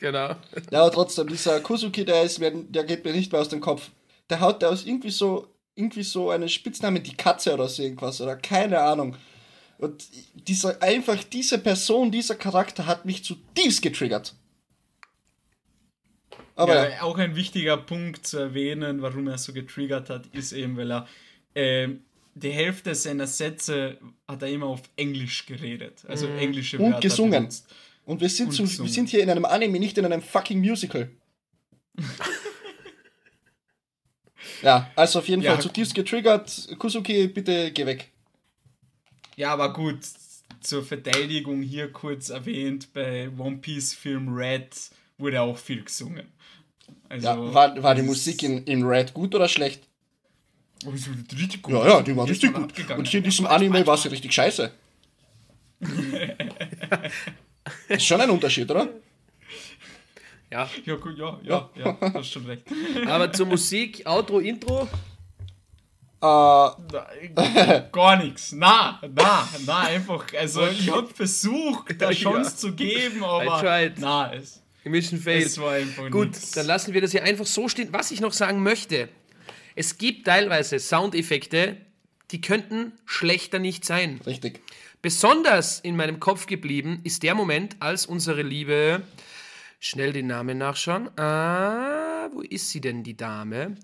Ja, genau. Ja, aber trotzdem, dieser Kuzuki, der, ist, der geht mir nicht mehr aus dem Kopf. Der haut der aus irgendwie so irgendwie so einen Spitznamen, die Katze oder so irgendwas oder keine Ahnung. Und dieser, einfach diese Person, dieser Charakter hat mich zutiefst getriggert. Aber ja, auch ein wichtiger Punkt zu erwähnen, warum er so getriggert hat, ist eben, weil er äh, die Hälfte seiner Sätze hat er immer auf Englisch geredet. Also mhm. englische Wörter. Und gesungen. Und wir sind, Und so, wir sind hier in einem Anime, nicht in einem fucking Musical. Ja, also auf jeden ja. Fall zutiefst getriggert. Kusuki, bitte geh weg. Ja, aber gut, zur Verteidigung hier kurz erwähnt, bei One Piece Film Red wurde auch viel gesungen. Also, Ja, war, war die Musik in, in Red gut oder schlecht? Oh, ist richtig gut. Ja, ja, die war richtig gut. Und hier in diesem Anime war sie richtig scheiße. ist schon ein Unterschied, oder? Ja, Ja, gut, ja, ja, ja, hast schon recht. aber zur Musik, Outro, Intro. Äh, Gar nichts. Na, na, na, einfach. Also, ich habe versucht, da Ja. Chance zu geben, aber. Na, es, Mission Fail. es war einfach Gut, nix. dann lassen wir das hier einfach so stehen. Was ich noch sagen möchte, es gibt teilweise Soundeffekte, die könnten schlechter nicht sein. richtig. Besonders in meinem Kopf geblieben ist der Moment, als unsere Liebe, schnell den Namen nachschauen, ah, wo ist sie denn, die Dame?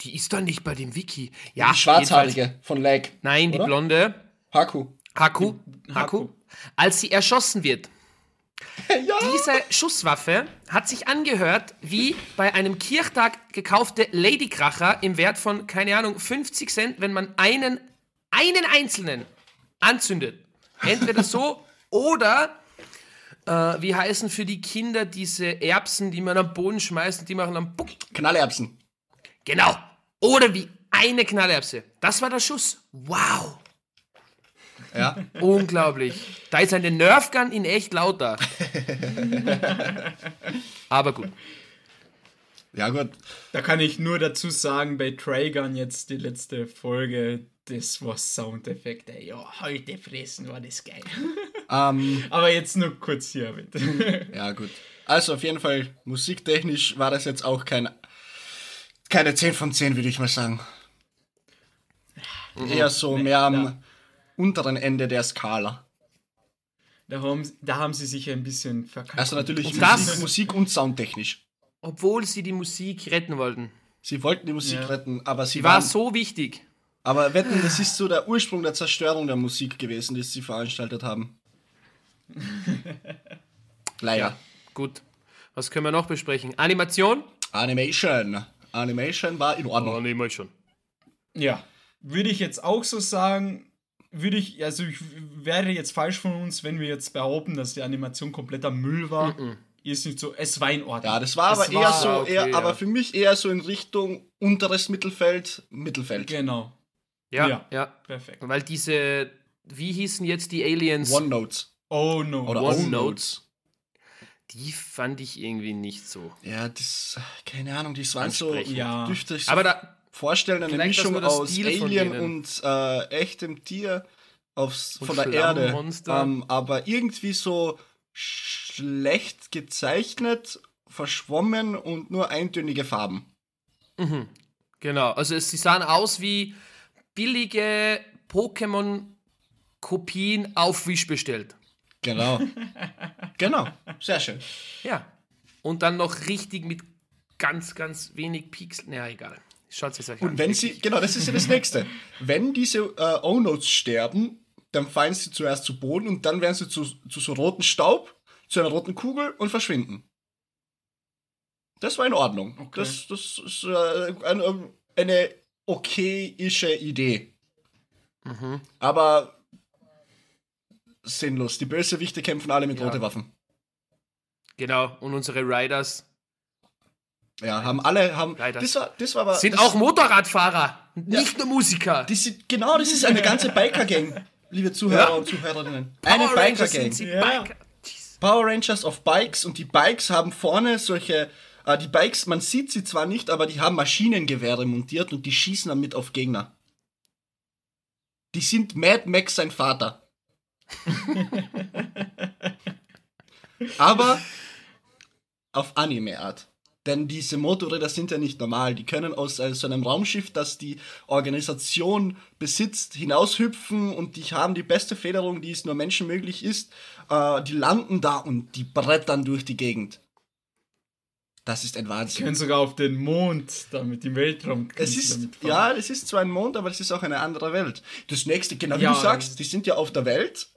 Die ist doch nicht bei dem Wiki. Ja, Die Schwarzhaarige von Lag. Nein, die oder? blonde. Haku. Haku. Die- Haku. Haku. Als sie erschossen wird. Ja. Diese Schusswaffe hat sich angehört wie bei einem Kirchtag gekaufte Ladykracher im Wert von, keine Ahnung, 50 Cent, wenn man einen, einen einzelnen anzündet. Entweder so oder, äh, wie heißen für die Kinder diese Erbsen, die man am Boden schmeißt und die machen dann Buck. Knallerbsen. Genau. Oder wie eine Knallerbse. Das war der Schuss. Wow. Ja. Unglaublich. Da ist eine Nerfgun in echt lauter. Aber gut. Ja, gut. Da kann ich nur dazu sagen, bei Traegon jetzt die letzte Folge, das war Soundeffekt, ey. Ja, heute fressen war das geil. Ähm, Aber jetzt nur kurz hier erwähnt. ja, gut. Also auf jeden Fall, musiktechnisch war das jetzt auch kein, keine 10 von 10, würde ich mal sagen. Eher so mehr am ja. unteren Ende der Skala. Da haben, da haben sie sich ein bisschen verkackt. Also natürlich Und das- Musik, und Soundtechnisch. Obwohl sie die Musik retten wollten. Sie wollten die Musik Ja. retten, aber sie Die war waren, so wichtig. Aber wetten, das ist so der Ursprung der Zerstörung der Musik gewesen, die sie veranstaltet haben. Leider. Gut. Was können wir noch besprechen? Animation? Animation. Animation war in Ordnung. Animation. Ja, würde ich jetzt auch so sagen, würde ich, also ich wäre jetzt falsch von uns, wenn wir jetzt behaupten, dass die Animation kompletter Müll war. Ist nicht so, es war in Ordnung. Ja, das war aber Es eher war- so, okay, eher, ja. aber für mich eher so in Richtung unteres Mittelfeld, Mittelfeld. Genau, Ja, Ja. ja. perfekt. Weil diese, wie hießen jetzt die Aliens? One Notes. Oh no. Oder One One Notes. Die fand ich irgendwie nicht so. Ja, das, keine Ahnung, das waren so. Ja. dürfte ich so Aber da, vorstellen, eine Mischung aus Alien und äh, echtem Tier aufs, Und von der Erde. Ähm, aber irgendwie so schlecht gezeichnet, verschwommen und nur eintönige Farben. genau. Also es, sie sahen aus wie billige Pokémon-Kopien auf Wish bestellt. Genau. genau. Sehr schön. Ja. Und dann noch richtig mit ganz, ganz wenig Pixeln. Ja, egal. Schaut es euch an. Und wenn sie, genau, das ist ja das nächste. Wenn diese äh, O-Notes sterben, dann fallen sie zuerst zu Boden und dann werden sie zu, zu so roten Staub, zu einer roten Kugel und verschwinden. Das war in Ordnung. Okay. Das, das ist äh, eine, eine okayische Idee. Mhm. Aber sinnlos. Die Bösewichte kämpfen alle mit Ja. roten Waffen. Genau. Und unsere Riders Ja, haben alle, haben. Leider. Das war, das war aber. sind das, auch Motorradfahrer, nicht nur Musiker. Die sind, genau, das ist eine ganze Biker-Gang, liebe Zuhörer Ja. und Zuhörerinnen. Eine Power Rangers Biker-Gang. Ja. Biker. Power Rangers auf Bikes und die Bikes haben vorne solche. Äh, die Bikes, man sieht sie zwar nicht, aber die haben Maschinengewehre montiert und die schießen damit auf Gegner. Die sind Mad Max sein Vater. aber auf Anime-Art. Denn diese Motorräder sind ja nicht normal. Die können aus so einem Raumschiff, das die Organisation besitzt, hinaushüpfen und die haben die beste Federung, die es nur Menschen möglich ist. Äh, die landen da und die brettern durch die Gegend. Das ist ein Sie Wahnsinn. können sogar auf den Mond, damit im Weltraum. Es ist, ja, es ist zwar ein Mond, aber es ist auch eine andere Welt. Das nächste, genau wie Ja, du sagst, die sind ja auf der Welt.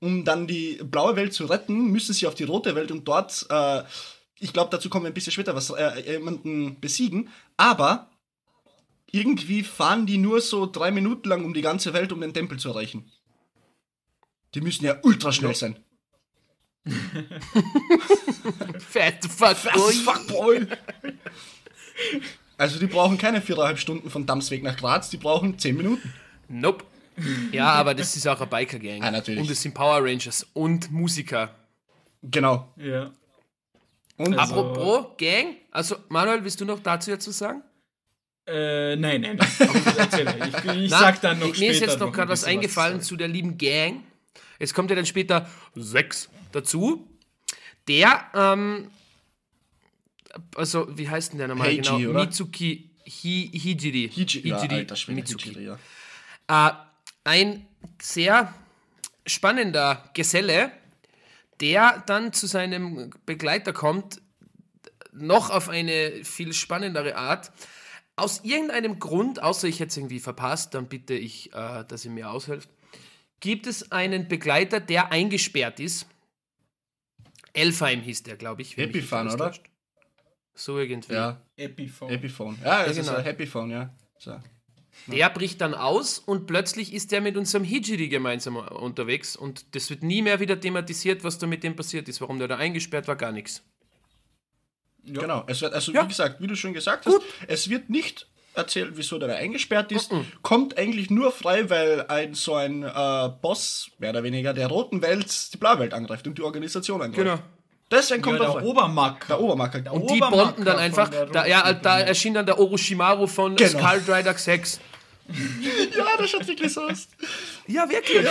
Um dann die blaue Welt zu retten, müssen sie auf die rote Welt und dort, äh, ich glaube, dazu kommen wir ein bisschen später, was äh, jemanden besiegen. Aber irgendwie fahren die nur so drei Minuten lang um die ganze Welt, um den Tempel zu erreichen. Die müssen ja ultra schnell sein. Fat fuck boy. Fuck boy. Also die brauchen keine viereinhalb Stunden von Damsweg nach Graz, die brauchen zehn Minuten. Nope. Ja, aber das ist auch eine Biker-Gang. Ah, natürlich. Und es sind Power Rangers und Musiker. Genau. Ja. Und Also- Apropos Gang, also Manuel, willst du noch dazu jetzt was sagen? Äh, nein, nein, nein. Erzähl, ich, ich Na, sag dann noch Mir später. ist jetzt noch gerade was eingefallen zu der lieben Gang. Jetzt kommt ja dann später sechs dazu. Der, ähm, also wie heißt denn der nochmal Heiji, genau? oder? Mitsuki Hi, Hijiri. Hiji, ja, Hijiri alter Schwede, Mitsuki. Hijiri, ja. Äh, ein sehr spannender Geselle, der dann zu seinem Begleiter kommt, noch auf eine viel spannendere Art. Aus irgendeinem Grund, außer ich hätte es irgendwie verpasst, dann bitte ich, äh, dass ihr mir aushelft, gibt es einen Begleiter, der eingesperrt ist. Elfheim hieß der, glaube ich. Epiphone, oder? täuscht. So irgendwie. Ja, Epiphone. Epiphone. Ja, es Ja, ist genau. ein Happyphone, ja. So. Der bricht dann aus und plötzlich ist der mit unserem Hijiri gemeinsam unterwegs und das wird nie mehr wieder thematisiert, was da mit dem passiert ist, warum der da eingesperrt war, gar nichts. Ja. Genau. Es wird, also Ja. wie gesagt, wie du schon gesagt hast, es wird nicht erzählt, wieso der da eingesperrt ist. Kommt eigentlich nur frei, weil ein so ein äh, Boss, mehr oder weniger, der roten Welt die blaue Welt angreift und die Organisation angreift. Genau. Deswegen Ja, kommt er der. Der Obermacker. Der Und die Obermacker bonden dann einfach, da, ja, da erschien dann der Orochimaru von Genau. Skull Rider 6. Ja, das schaut wirklich so aus. Ja, wirklich.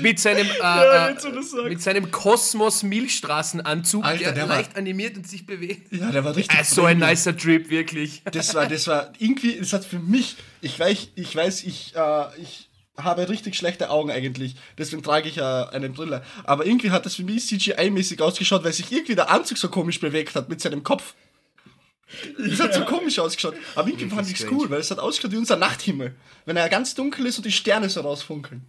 Mit seinem, äh, Ja, äh, jetzt, mit seinem Kosmos-Milchstraßenanzug, Alter, der, der war- leicht animiert und sich bewegt. Ja, der war richtig. Äh, so ein nicer Trip, wirklich. Das war, das war irgendwie, das hat für mich, ich weiß, ich weiß, ich, äh, ich habe richtig schlechte Augen eigentlich, deswegen trage ich äh, eine Brille. Aber irgendwie hat das für mich CGI-mäßig ausgeschaut, weil sich irgendwie der Anzug so komisch bewegt hat mit seinem Kopf. Das hat so komisch ausgeschaut. Aber irgendwie fand ich es cool, weil es hat ausgeschaut wie unser Nachthimmel. Wenn er ganz dunkel ist und die Sterne so rausfunkeln.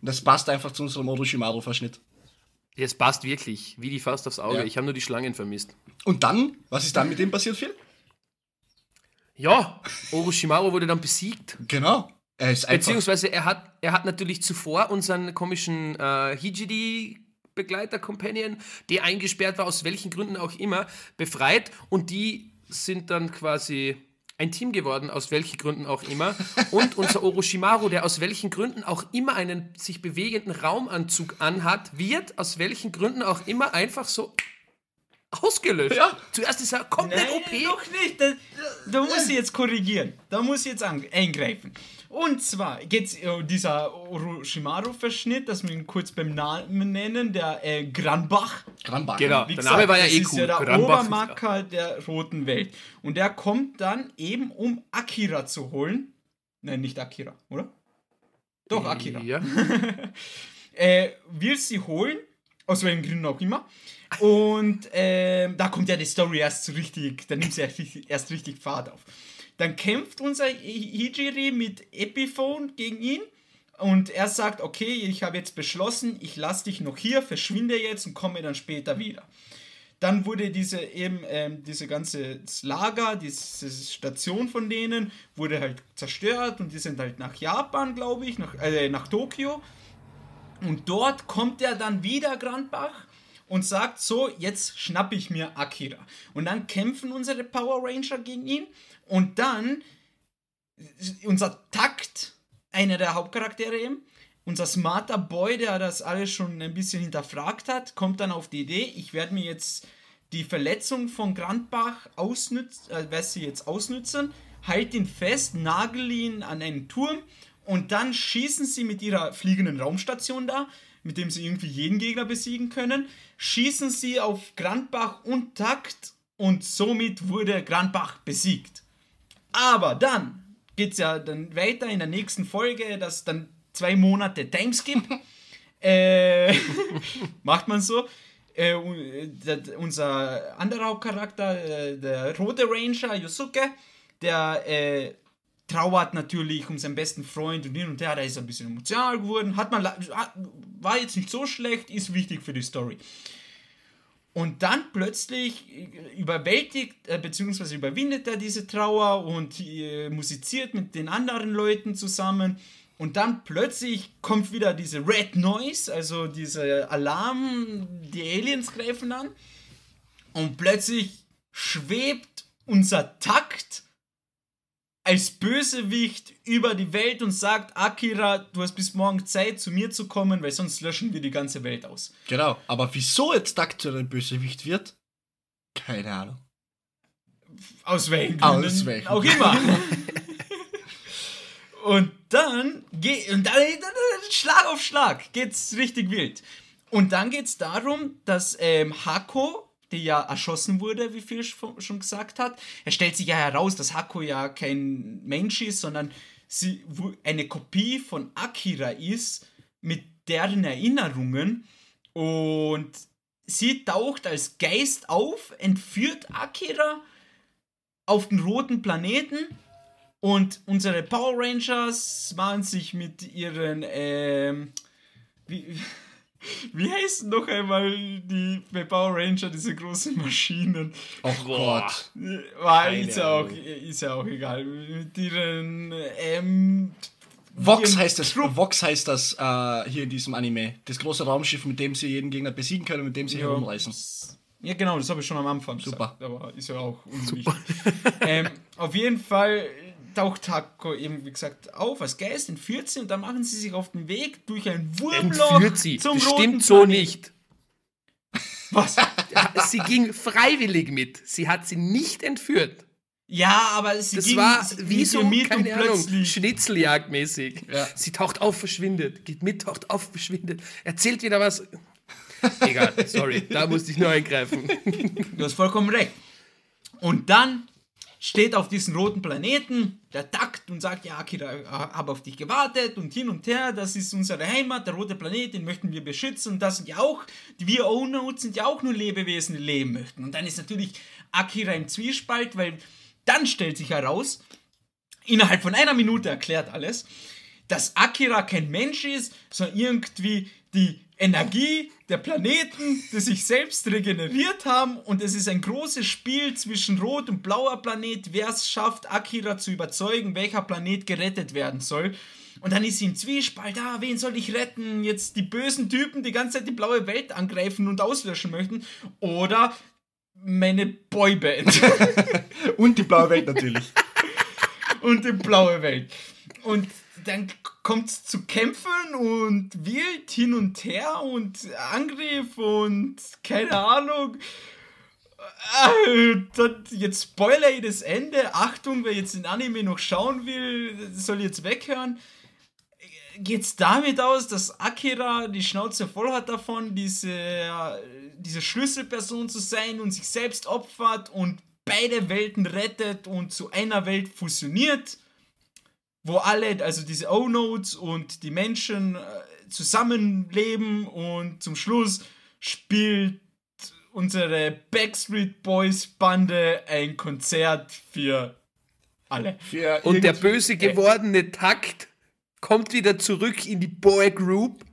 Und das passt einfach zu unserem Orochimaru-Verschnitt. Es passt wirklich, wie die Faust aufs Auge. Ja. Ich habe nur die Schlangen vermisst. Und dann, was ist dann mit dem passiert, Phil? Ja, Orochimaru wurde dann besiegt. Genau. Er ist. Beziehungsweise er hat, er hat natürlich zuvor unseren komischen äh, Hijiri-Begleiter, Companion, der eingesperrt war, aus welchen Gründen auch immer, befreit und die sind dann quasi ein Team geworden, aus welchen Gründen auch immer. Und unser Orochimaru, der aus welchen Gründen auch immer einen sich bewegenden Raumanzug anhat, wird aus welchen Gründen auch immer einfach so ausgelöscht. Ja. Zuerst ist er komplett Nein, OP. noch nicht. Da, da muss ich jetzt korrigieren. Da muss ich jetzt eingreifen. Und zwar geht es um dieser Orochimaru-Verschnitt, dass wir ihn kurz beim Namen nennen, der äh, Granbach. Granbach. Genau. Wie Der Name war ja eh ist cool. ja der Granbach ist- Obermacker der roten Welt. Und der kommt dann eben, um Akira zu holen. Nein, nicht Akira, oder? Doch, Akira. Ja. äh, will sie holen, aus welchen Gründen auch immer. Und ähm, da kommt ja die Story erst so richtig, da nimmt sie erst richtig, erst richtig Fahrt auf. Dann kämpft unser Hijiri mit Epiphone gegen ihn und er sagt, okay, ich habe jetzt beschlossen, ich lasse dich noch hier, verschwinde jetzt und komme dann später wieder. Dann wurde diese eben ähm, diese ganze Lager, diese Station von denen wurde halt zerstört und die sind halt nach Japan, glaube ich, nach, äh, nach Tokio. Und dort kommt er dann wieder, Grandbach, und sagt so, jetzt schnappe ich mir Akira. Und dann kämpfen unsere Power Ranger gegen ihn. Und dann unser Takt, einer der Hauptcharaktere eben, unser smarter Boy, der das alles schon ein bisschen hinterfragt hat, kommt dann auf die Idee, ich werde mir jetzt die Verletzung von Grandbach ausnützen, äh, sie jetzt ausnützen, halt ihn fest, nagel ihn an einen Turm und dann schießen sie mit ihrer fliegenden Raumstation da, mit dem sie irgendwie jeden Gegner besiegen können, schießen sie auf Grandbach und Takt und somit wurde Grandbach besiegt. Aber dann geht's ja dann weiter in der nächsten Folge, dass dann zwei Monate Timeskip. äh, macht man so. Äh, der, unser anderer Hauptcharakter, äh, der rote Ranger Yosuke, der äh, trauert natürlich um seinen besten Freund und hin und her, da ist ein bisschen emotional geworden. Hat man, hat- war jetzt nicht so schlecht, ist wichtig für die Story. Und dann plötzlich überwältigt, äh, beziehungsweise überwindet er diese Trauer und äh, musiziert mit den anderen Leuten zusammen. Und dann plötzlich kommt wieder diese Red Noise, also dieser Alarm, die Aliens greifen an. Und plötzlich schwebt unser Takt als Bösewicht über die Welt und sagt, Akira, du hast bis morgen Zeit, zu mir zu kommen, weil sonst löschen wir die ganze Welt aus. Genau, aber wieso jetzt zu einem Bösewicht wird? Keine Ahnung. Aus welchen Aus Gründen welchen auch immer. und dann geht und dann, dann, Schlag auf Schlag geht's richtig wild. Und dann geht's darum, dass ähm, Hako, die ja erschossen wurde, wie Phil schon gesagt hat, es stellt sich ja heraus, dass Hako ja kein Mensch ist, sondern sie eine Kopie von Akira ist mit deren Erinnerungen. Und sie taucht als Geist auf, entführt Akira auf den roten Planeten. Und unsere Power Rangers machen sich mit ihren, ähm, wie, wie heißen noch einmal die bei Power Ranger diese großen Maschinen? Oh Gott. War, ist, ja auch, ist ja auch egal. Mit ihren, ähm, Vox heißt das, Vox heißt das äh, hier in diesem Anime. Das große Raumschiff, mit dem sie jeden Gegner besiegen können, mit dem sie Ja. herumreisen. Ja, genau, das habe ich schon am Anfang Super. gesagt. Aber ist ja auch unwichtig. ähm, auf jeden Fall taucht Hako eben, wie gesagt, auf als Geist, entführt sie und dann machen sie sich auf den Weg durch ein Wurmloch Entführt sie. zum Das stimmt so Planeten. nicht. Was? Sie ging freiwillig mit. Sie hat sie nicht entführt. Ja, aber sie Das ging war wie so, keine Ahnung. Schnitzeljagdmäßig. Ja. Sie taucht auf, verschwindet. Geht mit, taucht auf, verschwindet. Erzählt wieder was. Egal, sorry, da musste ich nur eingreifen. Du hast vollkommen recht. Und dann steht auf diesem roten Planeten der Takt und sagt, ja, Akira, ich habe auf dich gewartet und hin und her, das ist unsere Heimat, der rote Planet, den möchten wir beschützen und das sind ja auch, wir O-Notes sind ja auch nur Lebewesen, die leben möchten. Und dann ist natürlich Akira im Zwiespalt, weil dann stellt sich heraus, innerhalb von einer Minute erklärt alles, dass Akira kein Mensch ist, sondern irgendwie die Energie der Planeten, die sich selbst regeneriert haben und es ist ein großes Spiel zwischen rot und blauer Planet, wer es schafft, Akira zu überzeugen, welcher Planet gerettet werden soll. Und dann ist sie im Zwiespalt, ah, wen soll ich retten? Jetzt die bösen Typen, die ganze Zeit die blaue Welt angreifen und auslöschen möchten. Oder meine Boyband. Und die blaue Welt natürlich. und die blaue Welt. Und dann kommt es zu Kämpfen und wild hin und her und Angriff und keine Ahnung. Äh, jetzt spoiler ich das Ende. Achtung, wer jetzt den Anime noch schauen will, soll jetzt weghören. Geht's damit aus, dass Akira die Schnauze voll hat davon, diese, diese Schlüsselperson zu sein und sich selbst opfert und beide Welten rettet und zu einer Welt fusioniert? Wo alle, also diese O-Notes und die Menschen äh, zusammenleben und zum Schluss spielt unsere Backstreet Boys Bande ein Konzert für alle. Für Und der böse gewordene Takt kommt wieder zurück in die Boy Group,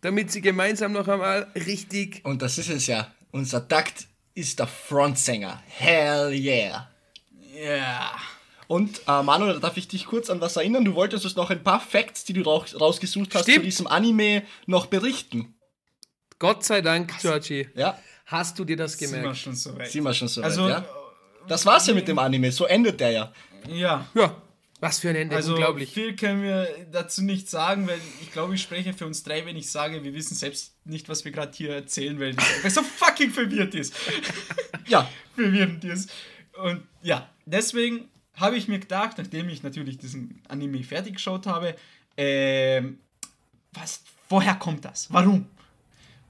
damit sie gemeinsam noch einmal richtig. Und das ist es ja. Unser Takt ist der Frontsänger. Hell yeah. Ja. Und äh, Manuel, darf ich dich kurz an was erinnern? Du wolltest uns noch ein paar Facts, die du raus rausgesucht hast, zu Stimmt. diesem Anime noch berichten. Gott sei Dank, Georgie, Ja, hast du dir das Sind wir gemerkt. schon so weit. sind wir schon so weit, Also, ja? Das war's ja mit dem Anime, so endet der ja. ja. Ja, was für ein Ende, Also unglaublich. viel können wir dazu nicht sagen, weil ich glaube, ich spreche für uns drei, wenn ich sage, wir wissen selbst nicht, was wir gerade hier erzählen, weil weil es so fucking verwirrt ist. Ja, verwirrend ist. Und ja, deswegen habe ich mir gedacht, nachdem ich natürlich diesen Anime fertig geschaut habe, ähm, was, woher kommt das? Warum?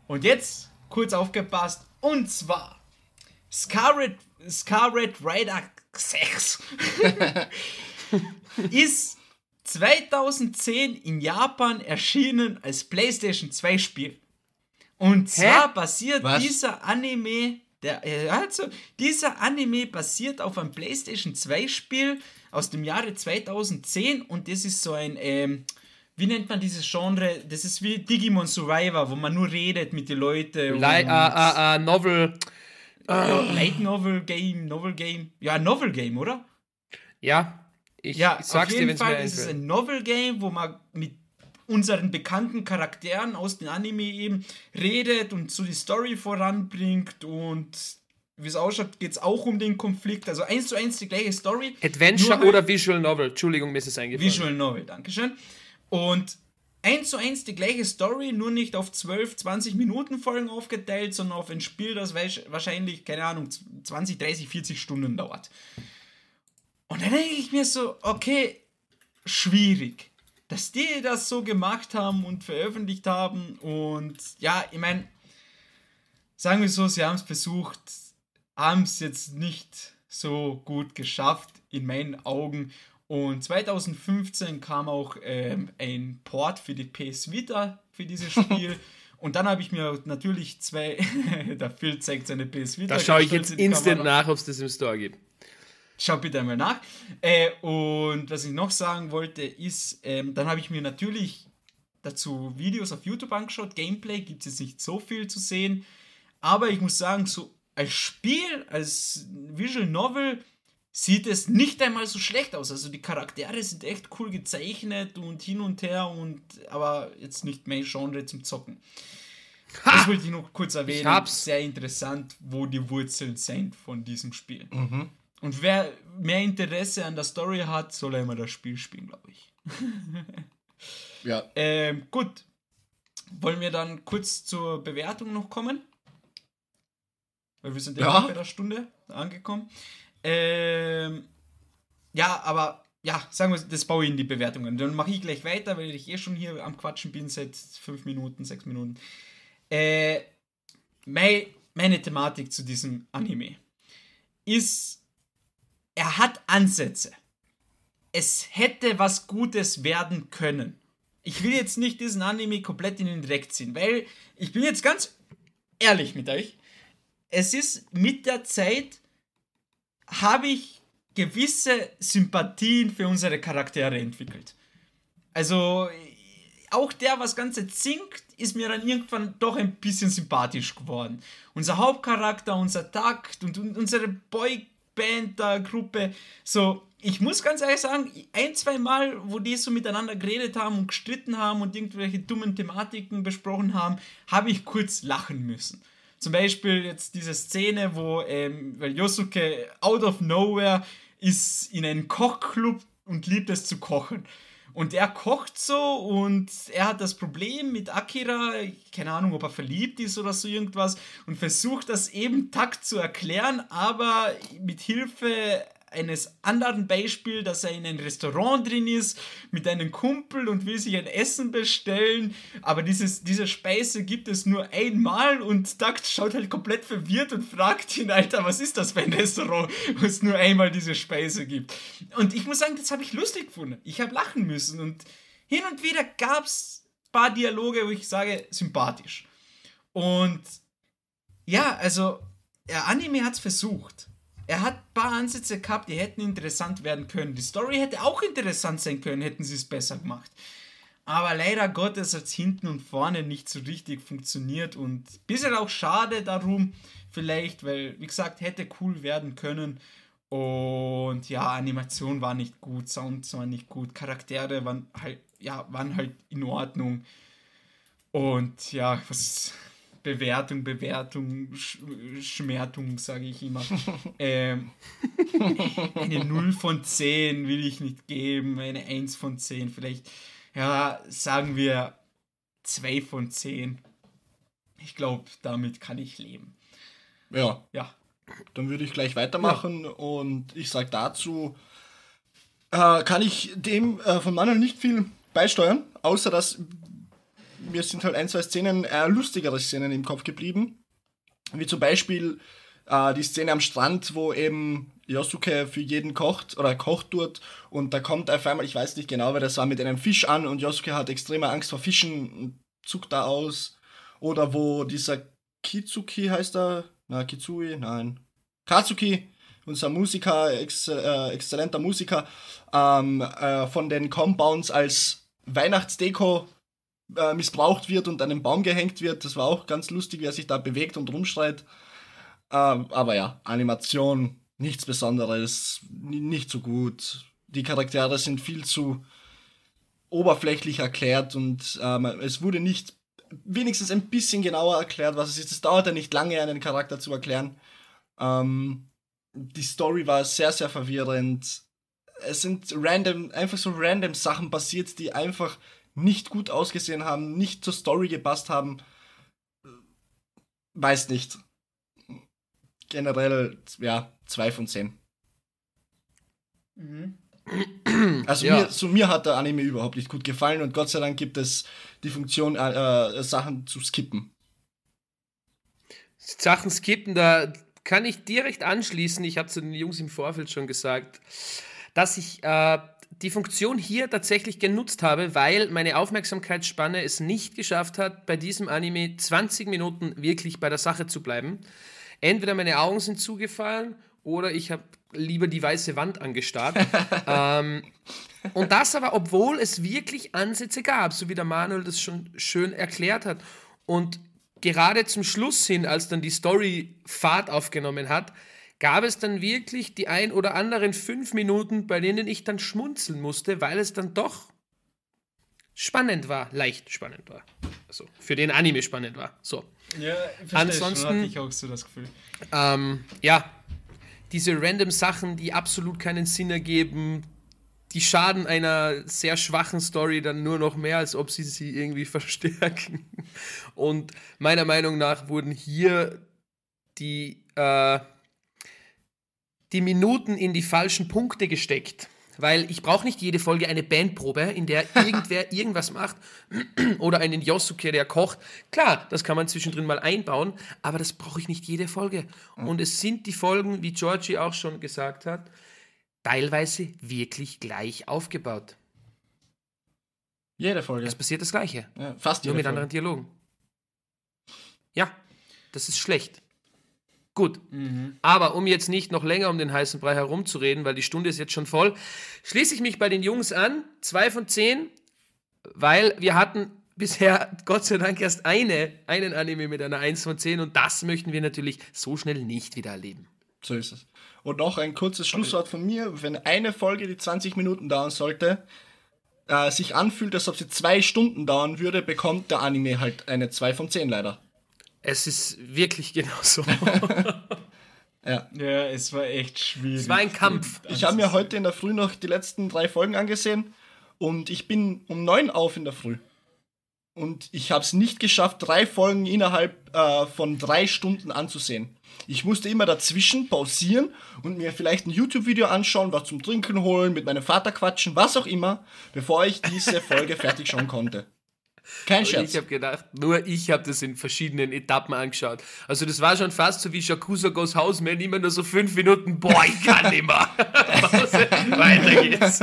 Und jetzt kurz aufgepasst, und zwar Scarlet, Scarlet Rider 6 ist 2010 in Japan erschienen als PlayStation 2 Spiel. Und zwar basiert Was? dieser Anime, der, äh, also, dieser Anime basiert auf einem PlayStation 2 Spiel aus dem Jahre 2010 und das ist so ein, ähm, wie nennt man dieses Genre? Das ist wie Digimon Survivor, wo man nur redet mit den Leuten. Li uh, uh, uh, Novel. Light Novel Game, Novel Game. Ja, Novel Game, oder? Ja, ich, ja, sag's auf jeden dir, Fall ist es ein Novel Game, wo man mit unseren bekannten Charakteren aus dem Anime eben redet und so die Story voranbringt und wie es ausschaut, geht es auch um den Konflikt. Also eins zu eins die gleiche Story. Adventure halt oder Visual Novel? Entschuldigung, mir ist es eingefallen. Visual Novel, Dankeschön. Und eins zu eins die gleiche Story, nur nicht auf 12, 20 Minuten Folgen aufgeteilt, sondern auf ein Spiel, das wahrscheinlich, keine Ahnung, 20, 30, 40 Stunden dauert. Und dann denke ich mir so, okay, schwierig, dass die das so gemacht haben und veröffentlicht haben. Und ja, ich meine, sagen wir so, sie haben es versucht, haben es jetzt nicht so gut geschafft, in meinen Augen. Und 2015 kam auch ähm, ein Port für die PS Vita für dieses Spiel. Und dann habe ich mir natürlich zwei. der Phil zeigt seine PS Vita. Da schaue ich jetzt instant Kamera. nach, ob es das im Store gibt. Schau bitte einmal nach. Äh, und was ich noch sagen wollte, ist, ähm, dann habe ich mir natürlich dazu Videos auf YouTube angeschaut. Gameplay gibt es jetzt nicht so viel zu sehen. Aber ich muss sagen, so als Spiel, als Visual Novel sieht es nicht einmal so schlecht aus. Also die Charaktere sind echt cool gezeichnet und hin und her und aber jetzt nicht mehr Genre zum Zocken. Ha! Das wollte ich noch kurz erwähnen. Sehr interessant, wo die Wurzeln sind von diesem Spiel. Mhm. Und wer mehr Interesse an der Story hat, soll einmal das Spiel spielen, glaube ich. ja. Ähm, gut. Wollen wir dann kurz zur Bewertung noch kommen? Weil wir sind ja bei der Stunde angekommen. Ähm, ja, aber ja, sagen wir, das baue ich in die Bewertungen. Dann mache ich gleich weiter, weil ich eh schon hier am Quatschen bin seit fünf Minuten, sechs Minuten. Äh, meine, meine Thematik zu diesem Anime ist, er hat Ansätze. Es hätte was Gutes werden können. Ich will jetzt nicht diesen Anime komplett in den Dreck ziehen, weil ich bin jetzt ganz ehrlich mit euch es ist mit der Zeit, habe ich gewisse Sympathien für unsere Charaktere entwickelt. Also auch der, was Ganze zinkt, ist mir dann irgendwann doch ein bisschen sympathisch geworden. Unser Hauptcharakter, unser Takt und, und unsere Boyband-Gruppe, so, ich muss ganz ehrlich sagen, ein, zwei Mal, wo die so miteinander geredet haben und gestritten haben und irgendwelche dummen Thematiken besprochen haben, habe ich kurz lachen müssen. Zum Beispiel jetzt diese Szene, wo, ähm, weil Yosuke out of nowhere ist in einen Kochclub und liebt es zu kochen. Und er kocht so und er hat das Problem mit Akira, keine Ahnung, ob er verliebt ist oder so irgendwas, und versucht das eben takt zu erklären, aber mit Hilfe eines anderen Beispiel, dass er in einem Restaurant drin ist mit einem Kumpel und will sich ein Essen bestellen, aber dieses, diese Speise gibt es nur einmal und Duck schaut halt komplett verwirrt und fragt ihn, Alter, was ist das für ein Restaurant, wo es nur einmal diese Speise gibt. Und ich muss sagen, das habe ich lustig gefunden. Ich habe lachen müssen und hin und wieder gab es ein paar Dialoge, wo ich sage, sympathisch. Und ja, also, der Anime hat es versucht er hat ein paar Ansätze gehabt, die hätten interessant werden können. Die Story hätte auch interessant sein können, hätten sie es besser gemacht. Aber leider Gottes hat es hinten und vorne nicht so richtig funktioniert und ein bisschen auch schade darum, vielleicht, weil, wie gesagt, hätte cool werden können. Und ja, Animation war nicht gut, Sound war nicht gut, Charaktere waren halt, ja, waren halt in Ordnung. Und ja, was Bewertung, Bewertung, Sch Schmertung, sage ich immer. ähm, eine 0 von 10 will ich nicht geben, eine 1 von 10, vielleicht, ja, sagen wir 2 von 10. Ich glaube, damit kann ich leben. Ja. Ja. Dann würde ich gleich weitermachen ja. und ich sage dazu, äh, kann ich dem äh, von Manuel nicht viel beisteuern, außer dass mir sind halt ein, zwei Szenen, äh, lustigere Szenen im Kopf geblieben. Wie zum Beispiel äh, die Szene am Strand, wo eben Yosuke für jeden kocht oder kocht dort und da kommt auf einmal, ich weiß nicht genau, wer das war, mit einem Fisch an und Yosuke hat extreme Angst vor Fischen und zuckt da aus. Oder wo dieser Kitsuki heißt er, na, Kitsui, nein, Katsuki, unser Musiker, ex, äh, exzellenter Musiker, ähm, äh, von den Compounds als Weihnachtsdeko äh, missbraucht wird und an den Baum gehängt wird. Das war auch ganz lustig, wie er sich da bewegt und rumschreit. Ähm, aber ja, Animation, nichts Besonderes, nicht so gut. Die Charaktere sind viel zu oberflächlich erklärt und ähm, es wurde nicht wenigstens ein bisschen genauer erklärt, was es ist. Es dauert ja nicht lange, einen Charakter zu erklären. Ähm, die Story war sehr, sehr verwirrend. Es sind random, einfach so random Sachen passiert, die einfach nicht gut ausgesehen haben, nicht zur Story gepasst haben. Weiß nicht. Generell, ja, zwei von zehn. Mhm. Also ja. mir, so, mir hat der Anime überhaupt nicht gut gefallen und Gott sei Dank gibt es die Funktion, äh, äh, Sachen zu skippen. Sachen skippen, da kann ich direkt anschließen. Ich habe zu den Jungs im Vorfeld schon gesagt, dass ich äh, die Funktion hier tatsächlich genutzt habe, weil meine Aufmerksamkeitsspanne es nicht geschafft hat, bei diesem Anime 20 Minuten wirklich bei der Sache zu bleiben. Entweder meine Augen sind zugefallen oder ich habe lieber die weiße Wand angestarrt. ähm, und das aber, obwohl es wirklich Ansätze gab, so wie der Manuel das schon schön erklärt hat. Und gerade zum Schluss hin, als dann die Story Fahrt aufgenommen hat, gab es dann wirklich die ein oder anderen fünf Minuten, bei denen ich dann schmunzeln musste, weil es dann doch spannend war, leicht spannend war. Also für den Anime spannend war. So. Ja, ansonsten schon, hatte ich auch so das Gefühl. Ähm, ja, diese random Sachen, die absolut keinen Sinn ergeben, die schaden einer sehr schwachen Story dann nur noch mehr, als ob sie sie irgendwie verstärken. Und meiner Meinung nach wurden hier die, äh, die Minuten in die falschen Punkte gesteckt. Weil ich brauche nicht jede Folge eine Bandprobe, in der irgendwer irgendwas macht oder einen Yosuke, der kocht. Klar, das kann man zwischendrin mal einbauen, aber das brauche ich nicht jede Folge. Und es sind die Folgen, wie Georgie auch schon gesagt hat, teilweise wirklich gleich aufgebaut. Jede Folge. Es passiert das Gleiche. Ja, fast Nur mit Folge. anderen Dialogen. Ja, das ist schlecht. Gut. Mhm. Aber um jetzt nicht noch länger um den heißen Brei herumzureden, weil die Stunde ist jetzt schon voll, schließe ich mich bei den Jungs an. Zwei von zehn, weil wir hatten bisher Gott sei Dank erst eine, einen Anime mit einer 1 von 10 und das möchten wir natürlich so schnell nicht wieder erleben. So ist es. Und noch ein kurzes Schlusswort von mir. Wenn eine Folge, die 20 Minuten dauern sollte, äh, sich anfühlt, als ob sie zwei Stunden dauern würde, bekommt der Anime halt eine 2 von 10 leider. Es ist wirklich genau so. ja. ja, es war echt schwierig. Es war ein Kampf. Ich habe mir heute in der Früh noch die letzten drei Folgen angesehen und ich bin um neun auf in der Früh. Und ich habe es nicht geschafft, drei Folgen innerhalb äh, von drei Stunden anzusehen. Ich musste immer dazwischen pausieren und mir vielleicht ein YouTube-Video anschauen, was zum Trinken holen, mit meinem Vater quatschen, was auch immer, bevor ich diese Folge fertig schauen konnte. Kein Scherz. ich habe gedacht, nur ich habe das in verschiedenen Etappen angeschaut. Also das war schon fast so wie Shakusa Goes House, man immer nur so fünf Minuten, boah, ich kann nicht mehr. Weiter geht's.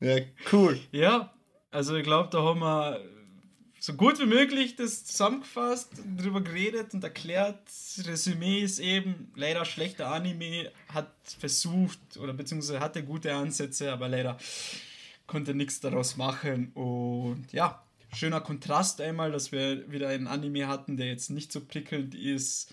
ja, cool. Ja, also ich glaube, da haben wir so gut wie möglich das zusammengefasst, darüber geredet und erklärt. Resümee ist eben, leider schlechter Anime, hat versucht oder beziehungsweise hatte gute Ansätze, aber leider konnte nichts daraus machen. Und ja, schöner Kontrast einmal, dass wir wieder einen Anime hatten, der jetzt nicht so prickelnd ist.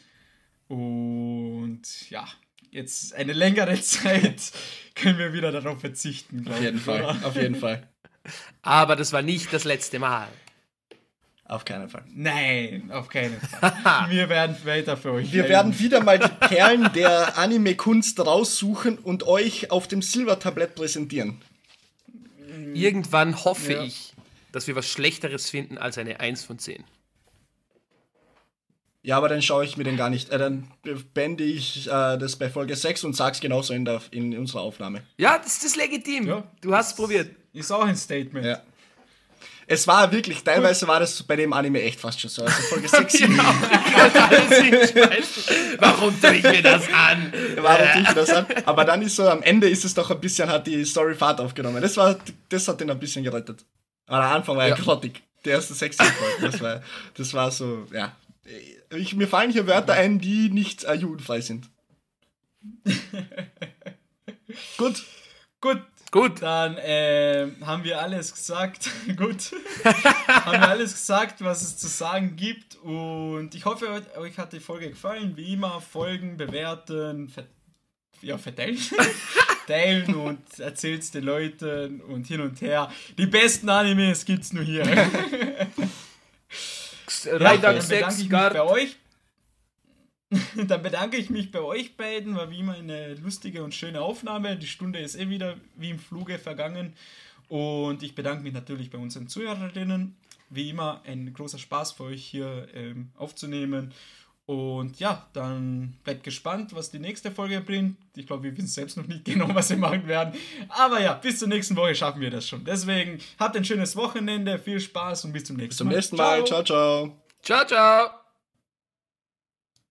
Und ja, jetzt eine längere Zeit können wir wieder darauf verzichten. Auf jeden ich, Fall, oder? auf jeden Fall. Aber das war nicht das letzte Mal. Auf keinen Fall. Nein, auf keinen Fall. wir werden weiter für euch. Wir werden wieder mal die Perlen der Anime-Kunst raussuchen und euch auf dem Silbertablett präsentieren. Irgendwann hoffe ja. ich, dass wir was Schlechteres finden als eine 1 von 10. Ja, aber dann schaue ich mir den gar nicht. Äh, dann bände ich äh, das bei Folge 6 und sag's genauso in, der, in unserer Aufnahme. Ja, das ist legitim. Ja, du hast es probiert. Ist auch ein Statement. Ja. Es war wirklich, teilweise war das bei dem Anime echt fast schon so. Also Folge 6, 7. Warum tue ich mir das an? Warum tue ich mir das an? Aber dann ist so, am Ende ist es doch ein bisschen, hat die Story Fahrt aufgenommen. Das, war, das hat den ein bisschen gerettet. Aber am Anfang war er ja. grottig. Die erste sechs Folgen. Das war, das war so, ja. Ich, mir fallen hier Wörter ein, die nicht äh, jugendfrei sind. Gut. Gut. Gut. Dann äh, haben wir alles gesagt. Gut. haben wir alles gesagt, was es zu sagen gibt. Und ich hoffe, euch hat die Folge gefallen. Wie immer, folgen, bewerten, ver ja, verteilen. teilen und erzählt es den Leuten und hin und her. Die besten Animes gibt's nur hier. ja, dann bedanke ich mich bei euch. Dann bedanke ich mich bei euch beiden. War wie immer eine lustige und schöne Aufnahme. Die Stunde ist eh wieder wie im Fluge vergangen. Und ich bedanke mich natürlich bei unseren Zuhörerinnen. Wie immer ein großer Spaß für euch hier ähm, aufzunehmen. Und ja, dann bleibt gespannt, was die nächste Folge bringt. Ich glaube, wir wissen selbst noch nicht genau, was wir machen werden. Aber ja, bis zur nächsten Woche schaffen wir das schon. Deswegen habt ein schönes Wochenende, viel Spaß und bis zum nächsten Mal. Bis zum nächsten Mal. Ciao, ciao. Ciao, ciao.